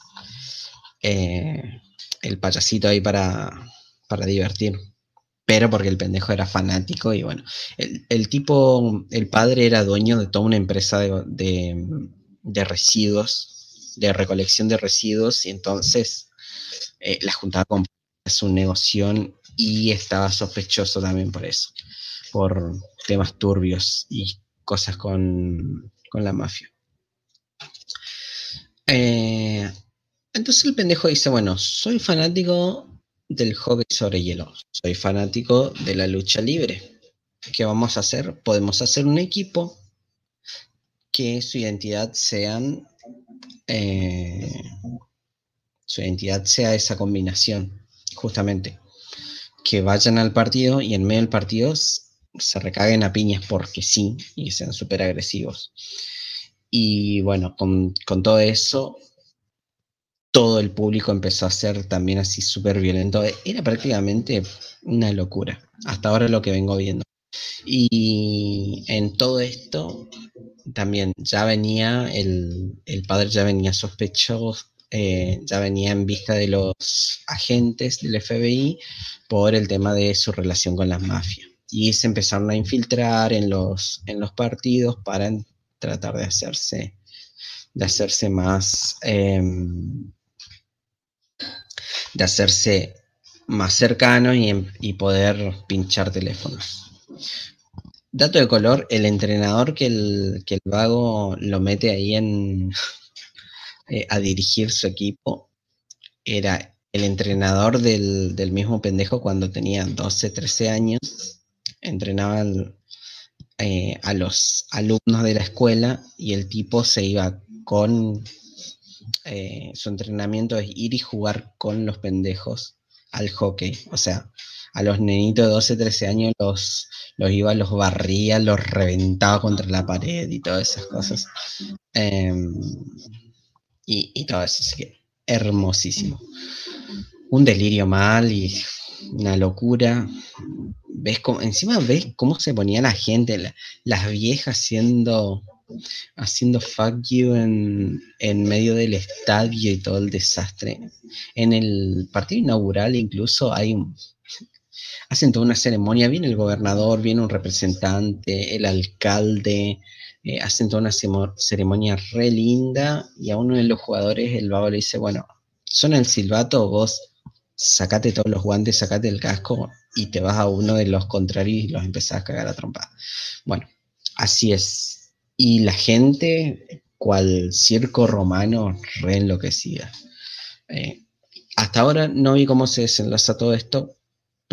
[SPEAKER 1] eh, el payasito ahí para, para divertir. Pero porque el pendejo era fanático y bueno, el, tipo, el padre era dueño de toda una empresa de residuos, de recolección de residuos, y entonces eh, la juntaba con su negocio y estaba sospechoso también por eso, por temas turbios y cosas con, la mafia. Eh, entonces el pendejo dice, bueno, soy fanático del hockey sobre hielo, soy fanático de la lucha libre. ¿Qué vamos a hacer? Podemos hacer un equipo que su identidad sean eh, su identidad sea esa combinación, justamente. Que vayan al partido y en medio del partido se recaguen a piñas porque sí y sean súper agresivos. Y bueno, con, todo eso, todo el público empezó a ser también así súper violento. Era prácticamente una locura. Hasta ahora lo que vengo viendo. Y en todo esto también ya venía, el, el padre ya venía sospechoso, eh, ya venía en vista de los agentes del FBI por el tema de su relación con las mafias. Y se empezaron a infiltrar en los, en los partidos para tratar de hacerse, de hacerse más, em, de hacerse más cercanos y, y poder pinchar teléfonos. Dato de color, el entrenador que el, que el vago lo mete ahí en, eh, a dirigir su equipo era el entrenador del, mismo pendejo cuando tenía 12, 13 años. Entrenaba eh, a los alumnos de la escuela y el tipo se iba con... Eh, su entrenamiento es ir y jugar con los pendejos al hockey. O sea, a los nenitos de 12, 13 años los, los iba, los barría, los reventaba contra la pared y todas esas cosas. Em, y, todo eso, así que hermosísimo. Un delirio mal y una locura. ¿Ves cómo, encima ves cómo se ponía la gente, las viejas haciendo, haciendo fuck you en, en, medio del estadio y todo el desastre. En el partido inaugural incluso hay hacen toda una ceremonia, viene el gobernador, viene un representante, el alcalde, eh, hacen toda una ceremonia re linda y a uno de los jugadores el vago le dice, bueno, son el silbato, vos sacate todos los guantes, sacate el casco y te vas a uno de los contrarios y los empezás a cagar a trompada. Bueno, así es. Y la gente, cual circo romano, re enloquecida. Eh, hasta ahora no vi cómo se desenlaza todo esto,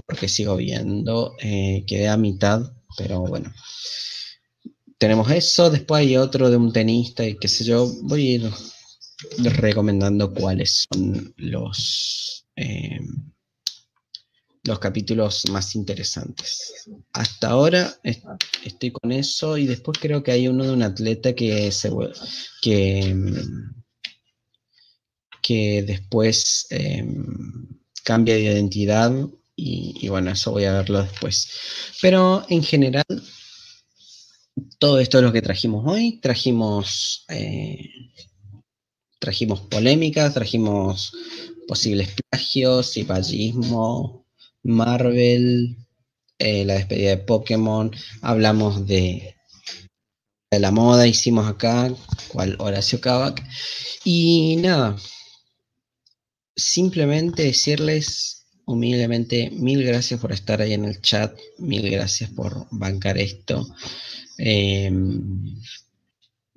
[SPEAKER 1] porque sigo viendo, eh, quedé a mitad, pero bueno tenemos eso, después hay otro de un tenista y qué sé yo, voy a ir recomendando cuáles son los, eh, los capítulos más interesantes. Hasta ahora estoy con eso y después creo que hay uno de un atleta que se que, que después em, cambia de identidad y, bueno, eso voy a verlo después. Pero en general todo esto es lo que trajimos hoy. Trajimos, eh, trajimos polémicas, trajimos posibles plagios, cipallismo, Marvel, eh, la despedida de Pokémon. Hablamos de, de la moda, hicimos acá, cual Horacio Kavak. Y nada, simplemente decirles humildemente mil gracias por estar ahí en el chat, mil gracias por bancar esto. Em,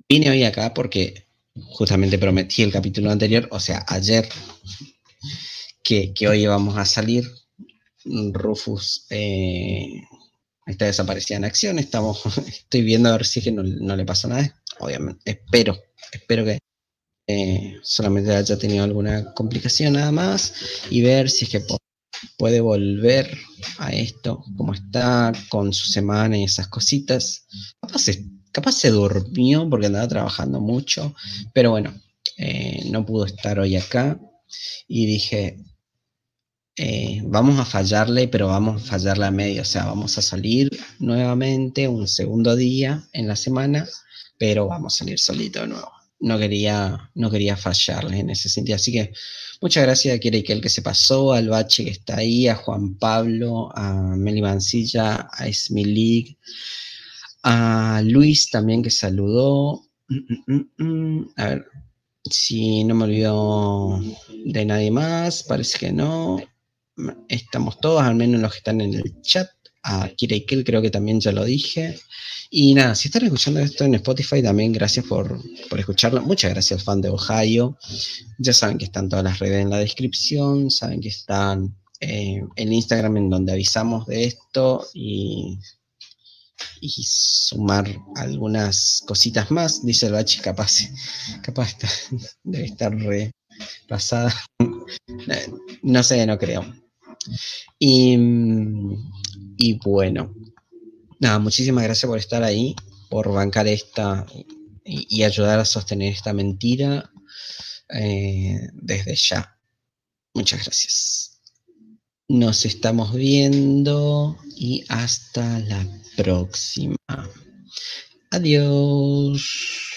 [SPEAKER 1] vine hoy acá porque justamente prometí el capítulo anterior, o sea, ayer, que, hoy íbamos a salir. Rufus eh, está desaparecida en acción. Estamos, estoy viendo a ver si es que no, le pasa nada. Obviamente, espero, espero que eh, solamente haya tenido alguna complicación nada más y ver si es que puede volver a esto, como está, con su semana y esas cositas. Capaz se, durmió porque andaba trabajando mucho, pero bueno, eh, no pudo estar hoy acá y dije, eh, vamos a fallarle, pero vamos a fallarle a medio, o sea, vamos a salir nuevamente un segundo día en la semana, pero vamos a salir solito de nuevo no quería, no quería fallarles en ese sentido. Así que muchas gracias a Kira el que se pasó, al Bache que está ahí, a Juan Pablo, a Meli Mancilla, a League, a Luis también que saludó, a ver, si no me olvido de nadie más, parece que no. Estamos todos, al menos los que están en el chat. A Kira Kill creo que también ya lo dije. Y nada, si están escuchando esto en Spotify, también gracias por, por escucharlo. Muchas gracias, fan de Ohio. Ya saben que están todas las redes en la descripción, saben que están eh, en Instagram en donde avisamos de esto y, y sumar algunas cositas más. Dice el bachi, capaz, capaz debe estar repasada. no sé, no creo. Y, y bueno, nada, muchísimas gracias por estar ahí, por bancar esta y, ayudar a sostener esta mentira eh, desde ya. Muchas gracias. Nos estamos viendo y hasta la próxima. Adiós.